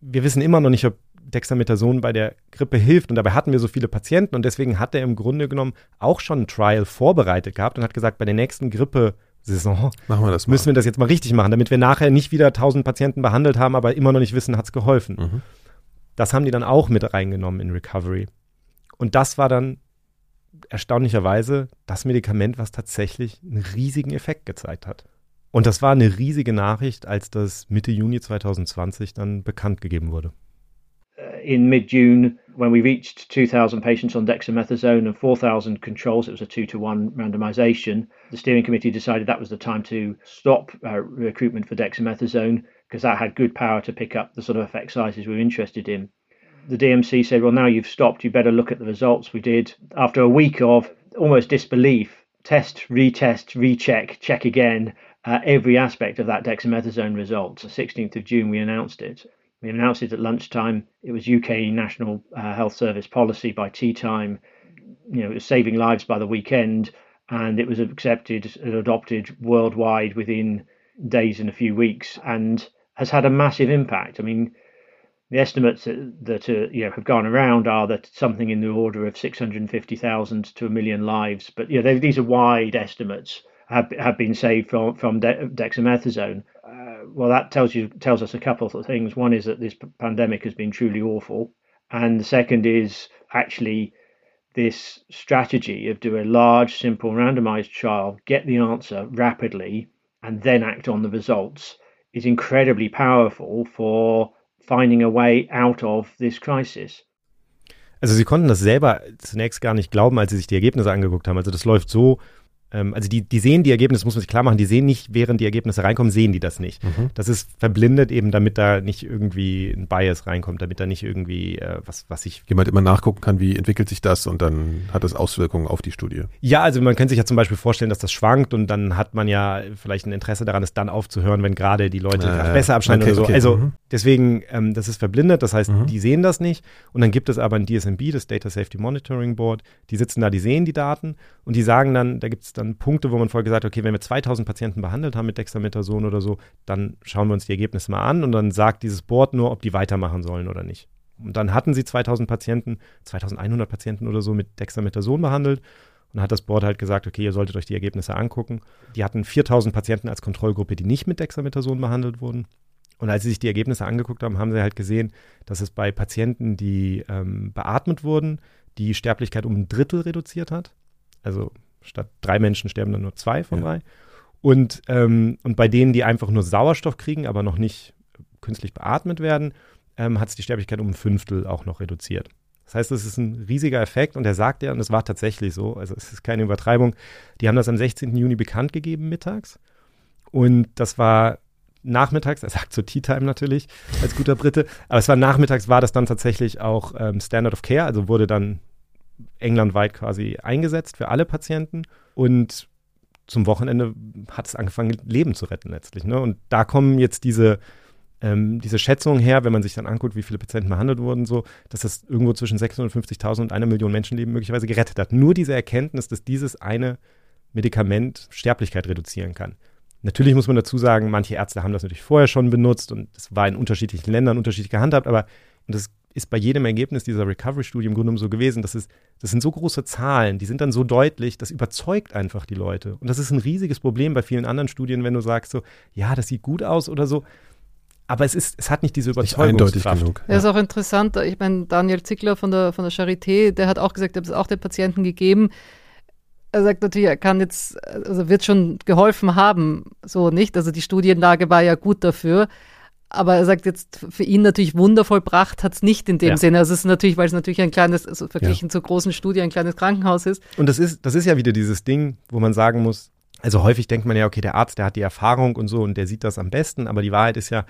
wir wissen immer noch nicht, ob Dexamethason bei der Grippe hilft. Und dabei hatten wir so viele Patienten und deswegen hat er im Grunde genommen auch schon ein Trial vorbereitet gehabt und hat gesagt, bei der nächsten Grippe Saison wir müssen wir das jetzt mal richtig machen, damit wir nachher nicht wieder 1000 Patienten behandelt haben, aber immer noch nicht wissen, hat es geholfen. Mhm. Das haben die dann auch mit reingenommen in Recovery. Und das war dann erstaunlicherweise das Medikament, was tatsächlich einen riesigen Effekt gezeigt hat. Und das war eine riesige Nachricht, als das Mitte Juni 2020 dann bekannt gegeben wurde. Uh, in mid June, when we reached 2,000 patients on dexamethasone and 4,000 controls, it was a two to one randomization. The steering committee decided that was the time to stop uh, recruitment for dexamethasone because that had good power to pick up the sort of effect sizes we were interested in. The DMC said, Well, now you've stopped, you better look at the results. We did, after a week of almost disbelief, test, retest, recheck, check again, uh, every aspect of that dexamethasone result. The 16th of June, we announced it. We announced it at lunchtime. It was UK National uh, Health Service policy by tea time. You know, it was saving lives by the weekend, and it was accepted and adopted worldwide within days and a few weeks, and has had a massive impact. I mean, the estimates that, that uh, you know have gone around are that something in the order of 650,000 to a million lives, but you know these are wide estimates have have been saved from from de- dexamethasone well, that tells you tells us a couple of things. One is that this pandemic has been truly awful, and the second is actually this strategy of do a large, simple, randomized trial, get the answer rapidly, and then act on the results is incredibly powerful for finding a way out of this crisis. Also sie konnten das selber zunächst gar nicht glauben, als sie sich die Ergebnisse angeguckt haben. Also das läuft so, also die, die sehen die Ergebnisse, muss man sich klar machen, die sehen nicht, während die Ergebnisse reinkommen, sehen die das nicht. Mhm. Das ist verblindet eben, damit da nicht irgendwie ein Bias reinkommt, damit da nicht irgendwie äh, was, was sich. Jemand immer nachgucken kann, wie entwickelt sich das und dann hat das Auswirkungen auf die Studie. Ja, also man könnte sich ja zum Beispiel vorstellen, dass das schwankt und dann hat man ja vielleicht ein Interesse daran, es dann aufzuhören, wenn gerade die Leute äh, besser abschneiden okay, oder so. Okay. Also mhm. deswegen, ähm, das ist verblindet, das heißt, mhm. die sehen das nicht. Und dann gibt es aber ein DSMB, das Data Safety Monitoring Board, die sitzen da, die sehen die Daten und die sagen dann, da gibt es dann Punkte, wo man vorher gesagt hat, okay, wenn wir 2000 Patienten behandelt haben mit Dexamethason oder so, dann schauen wir uns die Ergebnisse mal an und dann sagt dieses Board nur, ob die weitermachen sollen oder nicht. Und dann hatten sie 2000 Patienten, 2100 Patienten oder so mit Dexamethason behandelt. Und hat das Board halt gesagt, okay, ihr solltet euch die Ergebnisse angucken. Die hatten 4000 Patienten als Kontrollgruppe, die nicht mit Dexamethason behandelt wurden. Und als sie sich die Ergebnisse angeguckt haben, haben sie halt gesehen, dass es bei Patienten, die ähm, beatmet wurden, die Sterblichkeit um ein Drittel reduziert hat. Also statt drei Menschen sterben dann nur zwei von ja. drei. Und, ähm, und bei denen, die einfach nur Sauerstoff kriegen, aber noch nicht künstlich beatmet werden, ähm, hat es die Sterblichkeit um ein Fünftel auch noch reduziert. Das heißt, es ist ein riesiger Effekt und er sagt ja, und es war tatsächlich so, also es ist keine Übertreibung, die haben das am 16. Juni bekannt gegeben mittags und das war nachmittags, er sagt zur Tea Time natürlich als guter Brite, aber es war nachmittags, war das dann tatsächlich auch ähm, Standard of Care, also wurde dann englandweit quasi eingesetzt für alle Patienten und zum Wochenende hat es angefangen, Leben zu retten letztlich. Ne? Und da kommen jetzt diese, ähm, diese Schätzungen her, wenn man sich dann anguckt, wie viele Patienten behandelt wurden, so, dass das irgendwo zwischen 650.000 und einer Million Menschenleben möglicherweise gerettet hat. Nur diese Erkenntnis, dass dieses eine Medikament Sterblichkeit reduzieren kann. Natürlich muss man dazu sagen, manche Ärzte haben das natürlich vorher schon benutzt und es war in unterschiedlichen Ländern unterschiedlich gehandhabt, aber das ist bei jedem Ergebnis dieser Recovery-Studie im Grunde genommen so gewesen, dass es, das sind so große Zahlen, die sind dann so deutlich, das überzeugt einfach die Leute. Und das ist ein riesiges Problem bei vielen anderen Studien, wenn du sagst so, ja, das sieht gut aus oder so. Aber es ist, es hat nicht diese Überzeugungskraft. Eindeutig genug. Ja. Das ist auch interessant. Ich meine, Daniel Zickler von der, von der Charité, der hat auch gesagt, er hat es auch den Patienten gegeben. Er sagt natürlich, er kann jetzt, also wird schon geholfen haben, so nicht. Also die Studienlage war ja gut dafür. Aber er sagt jetzt, für ihn natürlich wundervoll vollbracht hat es nicht in dem Ja. Sinne. Also es ist natürlich, weil es natürlich ein kleines, also verglichen Ja. zur großen Studie, ein kleines Krankenhaus ist. Und das ist, das ist ja wieder dieses Ding, wo man sagen muss, also häufig denkt man ja, okay, der Arzt, der hat die Erfahrung und so und der sieht das am besten, aber die Wahrheit ist ja,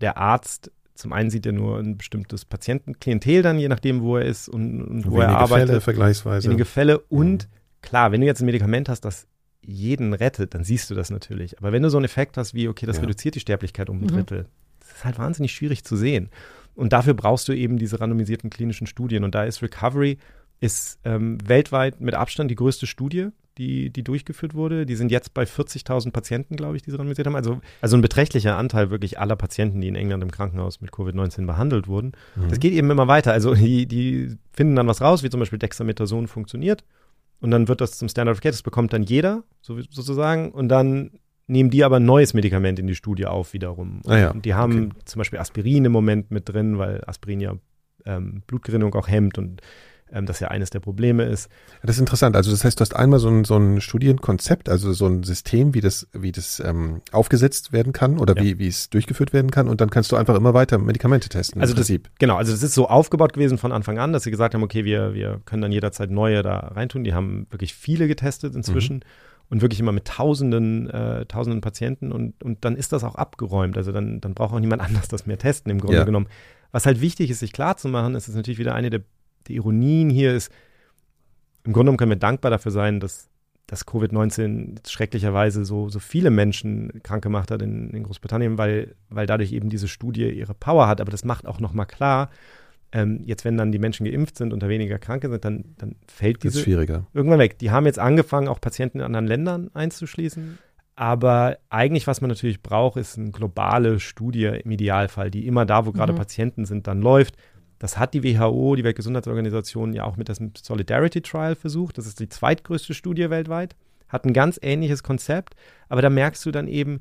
der Arzt, zum einen sieht er nur ein bestimmtes Patientenklientel dann, je nachdem, wo er ist und, und wo er arbeitet. Fälle vergleichsweise. Wenige Fälle und klar, wenn du jetzt ein Medikament hast, das jeden rettet, dann siehst du das natürlich. Aber wenn du so einen Effekt hast wie, okay, das Ja. reduziert die Sterblichkeit um ein Mhm. Drittel, das ist halt wahnsinnig schwierig zu sehen. Und dafür brauchst du eben diese randomisierten klinischen Studien. Und da ist Recovery ist ähm, weltweit mit Abstand die größte Studie, die, die durchgeführt wurde. Die sind jetzt bei 40.000 Patienten, glaube ich, die sie randomisiert haben. Also, also ein beträchtlicher Anteil wirklich aller Patienten, die in England im Krankenhaus mit Covid-19 behandelt wurden. Das geht eben immer weiter. Also die, die finden dann was raus, wie zum Beispiel Dexamethason funktioniert. Und dann wird das zum Standard of Care. Das bekommt dann jeder, so, sozusagen. Und dann nehmen die aber ein neues Medikament in die Studie auf wiederum. Ah ja, Und die haben zum Beispiel Aspirin im Moment mit drin, weil Aspirin ja ähm, Blutgerinnung auch hemmt und ähm, das ja eines der Probleme ist. Das ist interessant. Also das heißt, du hast einmal so ein, so ein Studienkonzept, also so ein System, wie das, wie das ähm, aufgesetzt werden kann oder Ja. wie, wie es durchgeführt werden kann und dann kannst du einfach immer weiter Medikamente testen. Also das, Prinzip. genau, also das ist so aufgebaut gewesen von Anfang an, dass sie gesagt haben, okay, wir, wir können dann jederzeit neue da reintun. Die haben wirklich viele getestet inzwischen Mhm. und wirklich immer mit tausenden, äh, tausenden Patienten und, und dann ist das auch abgeräumt. Also dann, dann braucht auch niemand anders das mehr testen im Grunde Ja. genommen. Was halt wichtig ist, sich klar zu machen, ist, ist natürlich wieder eine der, der Ironien hier ist, im Grunde genommen können wir dankbar dafür sein, dass, dass Covid-19 jetzt schrecklicherweise so, so viele Menschen krank gemacht hat in, in Großbritannien, weil, weil dadurch eben diese Studie ihre Power hat. Aber das macht auch nochmal klar, ähm, jetzt wenn dann die Menschen geimpft sind und da weniger Kranke sind, dann, dann fällt Das ist diese schwieriger. irgendwann weg. Die haben jetzt angefangen, auch Patienten in anderen Ländern einzuschließen. Aber eigentlich, was man natürlich braucht, ist eine globale Studie im Idealfall, die immer da, wo gerade Mhm. Patienten sind, dann läuft. Das hat die WHO, die Weltgesundheitsorganisation, ja auch mit dem Solidarity Trial versucht. Das ist die zweitgrößte Studie weltweit. Hat ein ganz ähnliches Konzept. Aber da merkst du dann eben,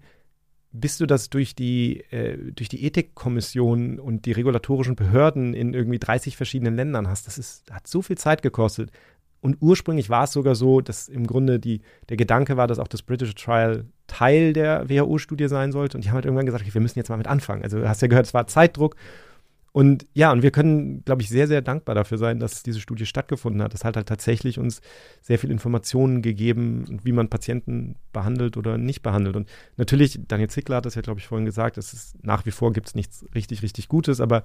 bis du das durch die, äh, durch die Ethikkommission und die regulatorischen Behörden in irgendwie 30 verschiedenen Ländern hast, das ist, hat so viel Zeit gekostet. Und ursprünglich war es sogar so, dass im Grunde die, der Gedanke war, dass auch das British Trial Teil der WHO-Studie sein sollte. Und die haben halt irgendwann gesagt, okay, wir müssen jetzt mal mit anfangen. Also du hast ja gehört, es war Zeitdruck. Und ja, und wir können, glaube ich, sehr, sehr dankbar dafür sein, dass diese Studie stattgefunden hat. Das hat halt tatsächlich uns sehr viel Informationen gegeben, wie man Patienten behandelt oder nicht behandelt. Und natürlich, Daniel Zickler hat das ja, glaube ich, vorhin gesagt, es ist nach wie vor gibt es nichts richtig, richtig Gutes, aber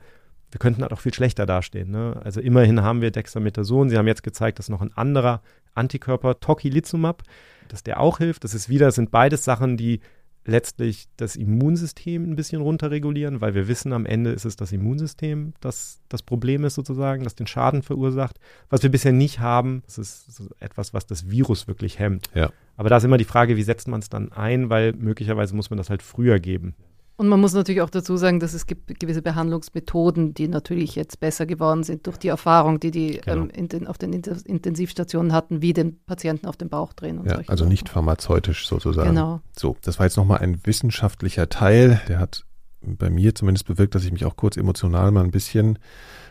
wir könnten halt auch viel schlechter dastehen. Ne? Also immerhin haben wir Dexamethason. Sie haben jetzt gezeigt, dass noch ein anderer Antikörper, Tocilizumab, dass der auch hilft. Das ist wieder, das sind beides Sachen, die letztlich das Immunsystem ein bisschen runterregulieren, weil wir wissen, am Ende ist es das Immunsystem, das das Problem ist sozusagen, das den Schaden verursacht. Was wir bisher nicht haben, das ist etwas, was das Virus wirklich hemmt. Ja. Aber da ist immer die Frage, wie setzt man es dann ein, weil möglicherweise muss man das halt früher geben. Und man muss natürlich auch dazu sagen, dass es gibt gewisse Behandlungsmethoden, die natürlich jetzt besser geworden sind durch die Erfahrung, die die Genau. ähm, den, auf den Intensivstationen hatten, wie den Patienten auf den Bauch drehen und Ja, solche also Sachen. nicht pharmazeutisch sozusagen. Genau. So, das war jetzt nochmal ein wissenschaftlicher Teil. Der hat bei mir zumindest bewirkt, dass ich mich auch kurz emotional mal ein bisschen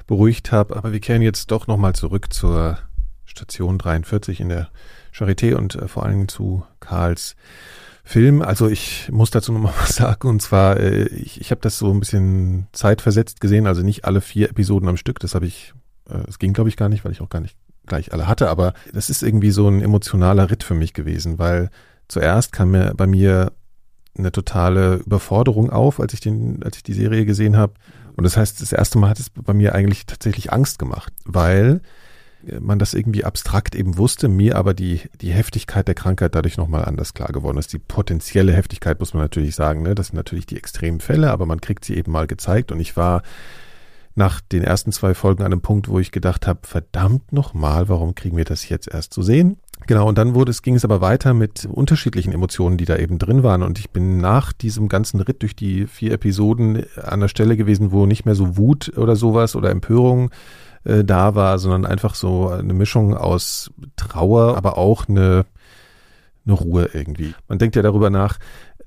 beruhigt habe. Aber wir kehren jetzt doch nochmal zurück zur Station 43 in der Charité und äh, vor Dingen zu Karls Film. Also ich muss dazu nochmal was sagen. Und zwar, äh, ich, ich habe das so ein bisschen zeitversetzt gesehen, also nicht alle vier Episoden am Stück. Das habe ich, äh, es ging glaube ich gar nicht, weil ich auch gar nicht gleich alle hatte. Aber das ist irgendwie so ein emotionaler Ritt für mich gewesen, weil zuerst kam mir bei mir eine totale Überforderung auf, als ich den, als ich die Serie gesehen habe. Und das heißt, das erste Mal hat es bei mir eigentlich tatsächlich Angst gemacht, weil man das irgendwie abstrakt eben wusste, mir aber die, die Heftigkeit der Krankheit dadurch nochmal anders klar geworden ist. Die potenzielle Heftigkeit muss man natürlich sagen, ne? das sind natürlich die extremen Fälle, aber man kriegt sie eben mal gezeigt und ich war nach den ersten zwei Folgen an einem Punkt, wo ich gedacht habe, verdammt nochmal, warum kriegen wir das jetzt erst zu sehen? Genau, und dann wurde es, ging es aber weiter mit unterschiedlichen Emotionen, die da eben drin waren. Und ich bin nach diesem ganzen Ritt durch die vier Episoden an der Stelle gewesen, wo nicht mehr so Wut oder sowas oder Empörung äh, da war, sondern einfach so eine Mischung aus Trauer, aber auch eine, eine Ruhe irgendwie. Man denkt ja darüber nach,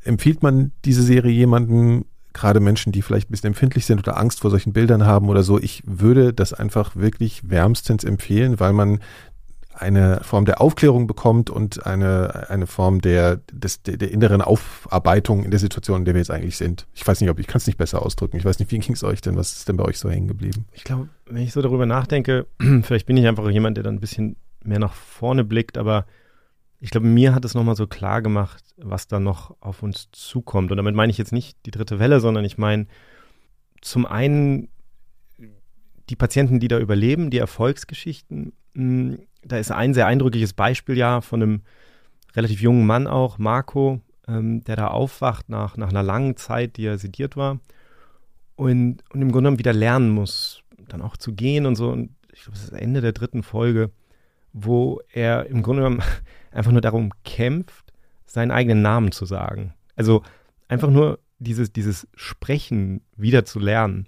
empfiehlt man diese Serie jemandem, gerade Menschen, die vielleicht ein bisschen empfindlich sind oder Angst vor solchen Bildern haben oder so, ich würde das einfach wirklich wärmstens empfehlen, weil man eine Form der Aufklärung bekommt und eine, eine Form der, des, der, inneren Aufarbeitung in der Situation, in der wir jetzt eigentlich sind. Ich weiß nicht, ob ich kann es nicht besser ausdrücken. Ich weiß nicht, wie ging es euch denn? Was ist denn bei euch so hängen geblieben? Ich glaube, wenn ich so darüber nachdenke, vielleicht bin ich einfach jemand, der dann ein bisschen mehr nach vorne blickt, aber ich glaube, mir hat es nochmal so klar gemacht, was da noch auf uns zukommt. Und damit meine ich jetzt nicht die dritte Welle, sondern ich meine zum einen die Patienten, die da überleben, die Erfolgsgeschichten. Hm, da ist ein sehr eindrückliches Beispiel ja von einem relativ jungen Mann auch, Marco, ähm, der da aufwacht nach, nach einer langen Zeit, die er sediert war und, und im Grunde genommen wieder lernen muss, dann auch zu gehen und so. Und ich glaube, das ist Ende der dritten Folge, wo er im Grunde genommen einfach nur darum kämpft, seinen eigenen Namen zu sagen. Also einfach nur dieses, dieses Sprechen wieder zu lernen.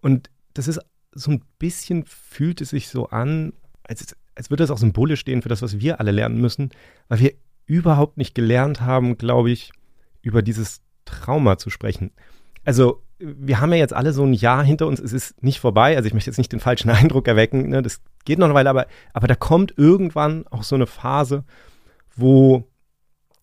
Und das ist so ein bisschen, fühlt es sich so an, als, als würde das auch symbolisch stehen für das, was wir alle lernen müssen, weil wir überhaupt nicht gelernt haben, glaube ich, über dieses Trauma zu sprechen. Also wir haben ja jetzt alle so ein Jahr hinter uns, es ist nicht vorbei, also ich möchte jetzt nicht den falschen Eindruck erwecken, ne? das geht noch eine Weile, aber, aber da kommt irgendwann auch so eine Phase, wo,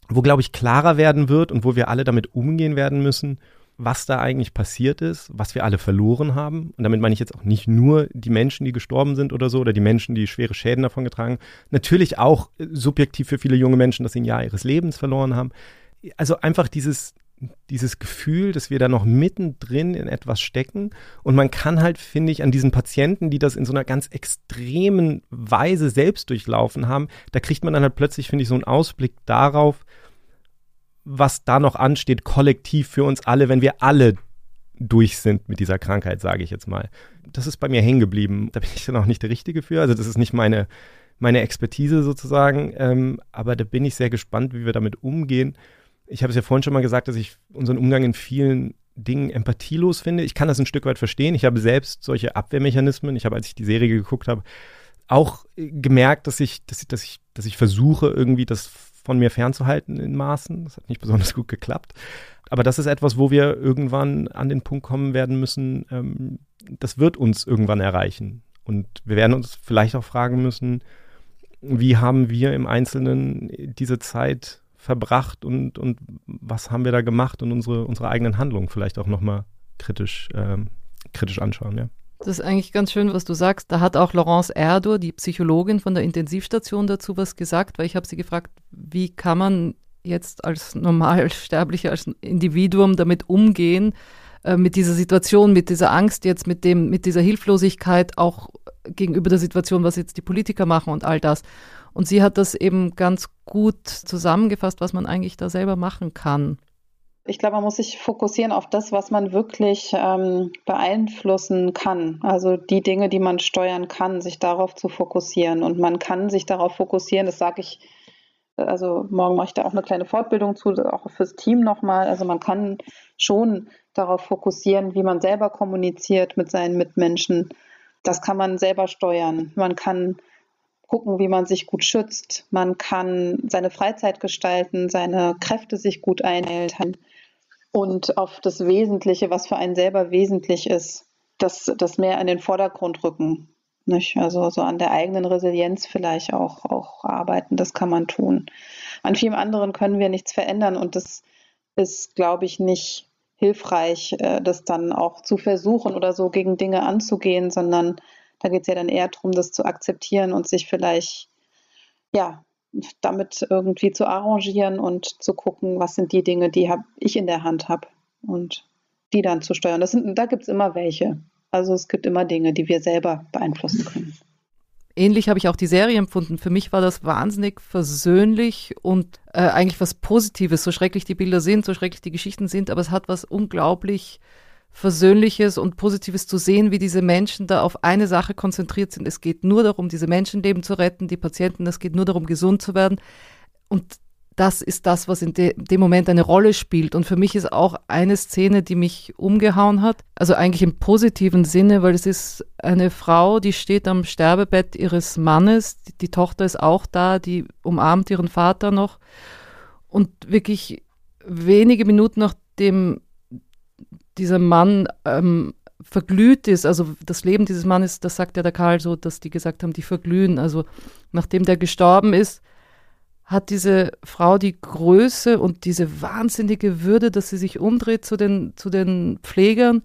wo glaube ich, klarer werden wird und wo wir alle damit umgehen werden müssen, was da eigentlich passiert ist, was wir alle verloren haben. Und damit meine ich jetzt auch nicht nur die Menschen, die gestorben sind oder so, oder die Menschen, die schwere Schäden davon getragen. Natürlich auch subjektiv für viele junge Menschen, dass sie ein Jahr ihres Lebens verloren haben. Also einfach dieses, dieses Gefühl, dass wir da noch mittendrin in etwas stecken. Und man kann halt, finde ich, an diesen Patienten, die das in so einer ganz extremen Weise selbst durchlaufen haben, da kriegt man dann halt plötzlich, finde ich, so einen Ausblick darauf, was da noch ansteht, kollektiv für uns alle, wenn wir alle durch sind mit dieser Krankheit, sage ich jetzt mal. Das ist bei mir hängen geblieben. Da bin ich dann auch nicht der Richtige für. Also das ist nicht meine, meine Expertise sozusagen. Ähm, aber da bin ich sehr gespannt, wie wir damit umgehen ich habe es ja vorhin schon mal gesagt, dass ich unseren Umgang in vielen Dingen empathielos finde. Ich kann das ein Stück weit verstehen. Ich habe selbst solche Abwehrmechanismen. Ich habe, als ich die Serie geguckt habe, auch gemerkt, dass ich, dass ich, dass ich, dass ich versuche, irgendwie das von mir fernzuhalten in Maßen. Das hat nicht besonders gut geklappt. Aber das ist etwas, wo wir irgendwann an den Punkt kommen werden müssen, ähm, das wird uns irgendwann erreichen. Und wir werden uns vielleicht auch fragen müssen, wie haben wir im Einzelnen diese Zeit verbracht und, und was haben wir da gemacht und unsere, unsere eigenen Handlungen vielleicht auch nochmal kritisch, ähm, kritisch anschauen, ja. Das ist eigentlich ganz schön, was du sagst. Da hat auch Laurence Erdor, die Psychologin von der Intensivstation, dazu was gesagt, weil ich habe sie gefragt, wie kann man jetzt als Normalsterblicher, als Individuum damit umgehen, äh, mit dieser Situation, mit dieser Angst jetzt, mit dem, mit dieser Hilflosigkeit auch gegenüber der Situation, was jetzt die Politiker machen und all das. Und sie hat das eben ganz gut zusammengefasst, was man eigentlich da selber machen kann. Ich glaube, man muss sich fokussieren auf das, was man wirklich ähm, beeinflussen kann. Also die Dinge, die man steuern kann, sich darauf zu fokussieren. Und man kann sich darauf fokussieren, das sage ich, also morgen mache ich da auch eine kleine Fortbildung zu, auch fürs Team nochmal. Also man kann schon darauf fokussieren, wie man selber kommuniziert mit seinen Mitmenschen. Das kann man selber steuern. Man kann gucken, wie man sich gut schützt. Man kann seine Freizeit gestalten, seine Kräfte sich gut einhalten und auf das Wesentliche, was für einen selber wesentlich ist, das, das mehr in den Vordergrund rücken. Nicht? Also so an der eigenen Resilienz vielleicht auch, auch arbeiten, das kann man tun. An vielem anderen können wir nichts verändern und das ist, glaube ich, nicht hilfreich, äh, das dann auch zu versuchen oder so gegen Dinge anzugehen, sondern da geht es ja dann eher darum, das zu akzeptieren und sich vielleicht, ja, damit irgendwie zu arrangieren und zu gucken, was sind die Dinge, die hab ich in der Hand habe und die dann zu steuern. Das sind, da gibt es immer welche. Also es gibt immer Dinge, die wir selber beeinflussen können. Ähnlich habe ich auch die Serie empfunden. Für mich war das wahnsinnig versöhnlich und äh, eigentlich was Positives, so schrecklich die Bilder sind, so schrecklich die Geschichten sind, aber es hat was unglaublich Versöhnliches und Positives zu sehen, wie diese Menschen da auf eine Sache konzentriert sind. Es geht nur darum, diese Menschenleben zu retten, die Patienten, es geht nur darum, gesund zu werden. Und das ist das, was in de dem Moment eine Rolle spielt. Und für mich ist auch eine Szene, die mich umgehauen hat. Also eigentlich im positiven Sinne, weil es ist eine Frau, die steht am Sterbebett ihres Mannes. Die, die Tochter ist auch da, die umarmt ihren Vater noch. Und wirklich wenige Minuten nach dem dieser Mann ähm, verglüht ist. Also das Leben dieses Mannes, das sagt ja der Karl so, dass die gesagt haben, die verglühen. Also nachdem der gestorben ist, hat diese Frau die Größe und diese wahnsinnige Würde, dass sie sich umdreht zu den, zu den Pflegern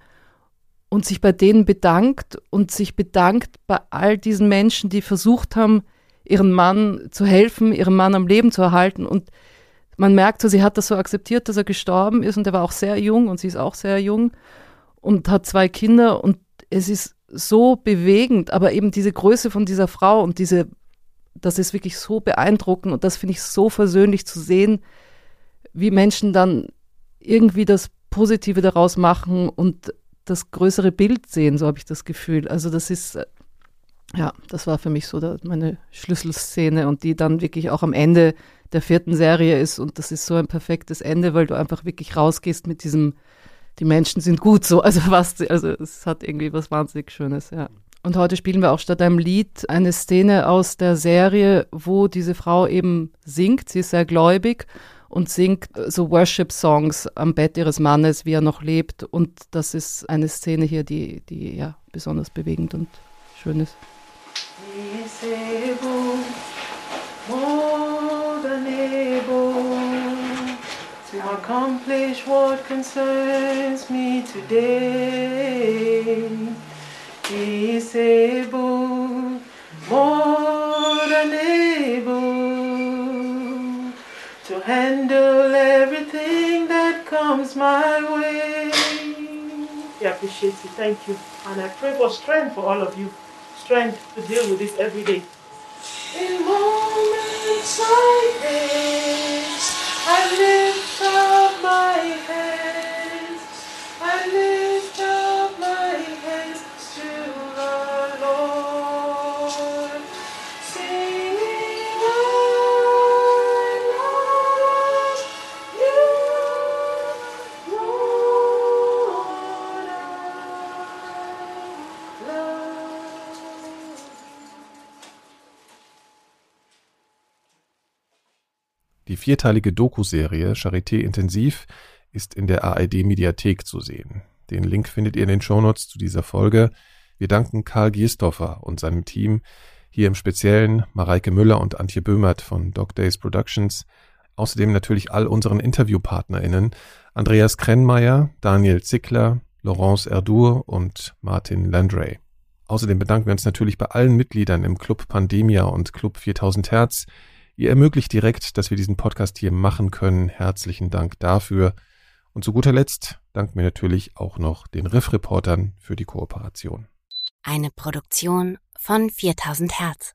und sich bei denen bedankt und sich bedankt bei all diesen Menschen, die versucht haben, ihren Mann zu helfen, ihren Mann am Leben zu erhalten. Und man merkt so, sie hat das so akzeptiert, dass er gestorben ist und er war auch sehr jung und sie ist auch sehr jung und hat zwei Kinder und es ist so bewegend, aber eben diese Größe von dieser Frau und diese, das ist wirklich so beeindruckend und das finde ich so versöhnlich zu sehen, wie Menschen dann irgendwie das Positive daraus machen und das größere Bild sehen, so habe ich das Gefühl. Also das ist, äh, ja, das war für mich so meine Schlüsselszene und die dann wirklich auch am Ende der vierten Serie ist und das ist so ein perfektes Ende, weil du einfach wirklich rausgehst mit diesem, die Menschen sind gut so, also was, also es hat irgendwie was wahnsinnig Schönes, ja. Und heute spielen wir auch statt einem Lied eine Szene aus der Serie, wo diese Frau eben singt. Sie ist sehr gläubig und singt so Worship-Songs am Bett ihres Mannes, wie er noch lebt. Und das ist eine Szene hier, die, die ja besonders bewegend und schön ist. Accomplish what concerns me today. He is able, more than able, to handle everything that comes my way. I appreciate you. Thank you. And I pray for strength for all of you. Strength to deal with this every day. In moments like this, I lift up my hands. Vierteilige Doku-Serie Charité Intensiv ist in der ARD-Mediathek zu sehen. Den Link findet ihr in den Shownotes zu dieser Folge. Wir danken Karl Gierstoffer und seinem Team, hier im Speziellen Mareike Müller und Antje Böhmert von Dog Days Productions, außerdem natürlich all unseren InterviewpartnerInnen Andreas Krennmeier, Daniel Zickler, Laurence Erdur und Martin Landray. Außerdem bedanken wir uns natürlich bei allen Mitgliedern im Club Pandemia und Club 4000 Hertz, Ihr ermöglicht direkt, dass wir diesen Podcast hier machen können. Herzlichen Dank dafür. Und zu guter Letzt danken wir natürlich auch noch den Riff-Reportern für die Kooperation. Eine Produktion von 4000 Hertz.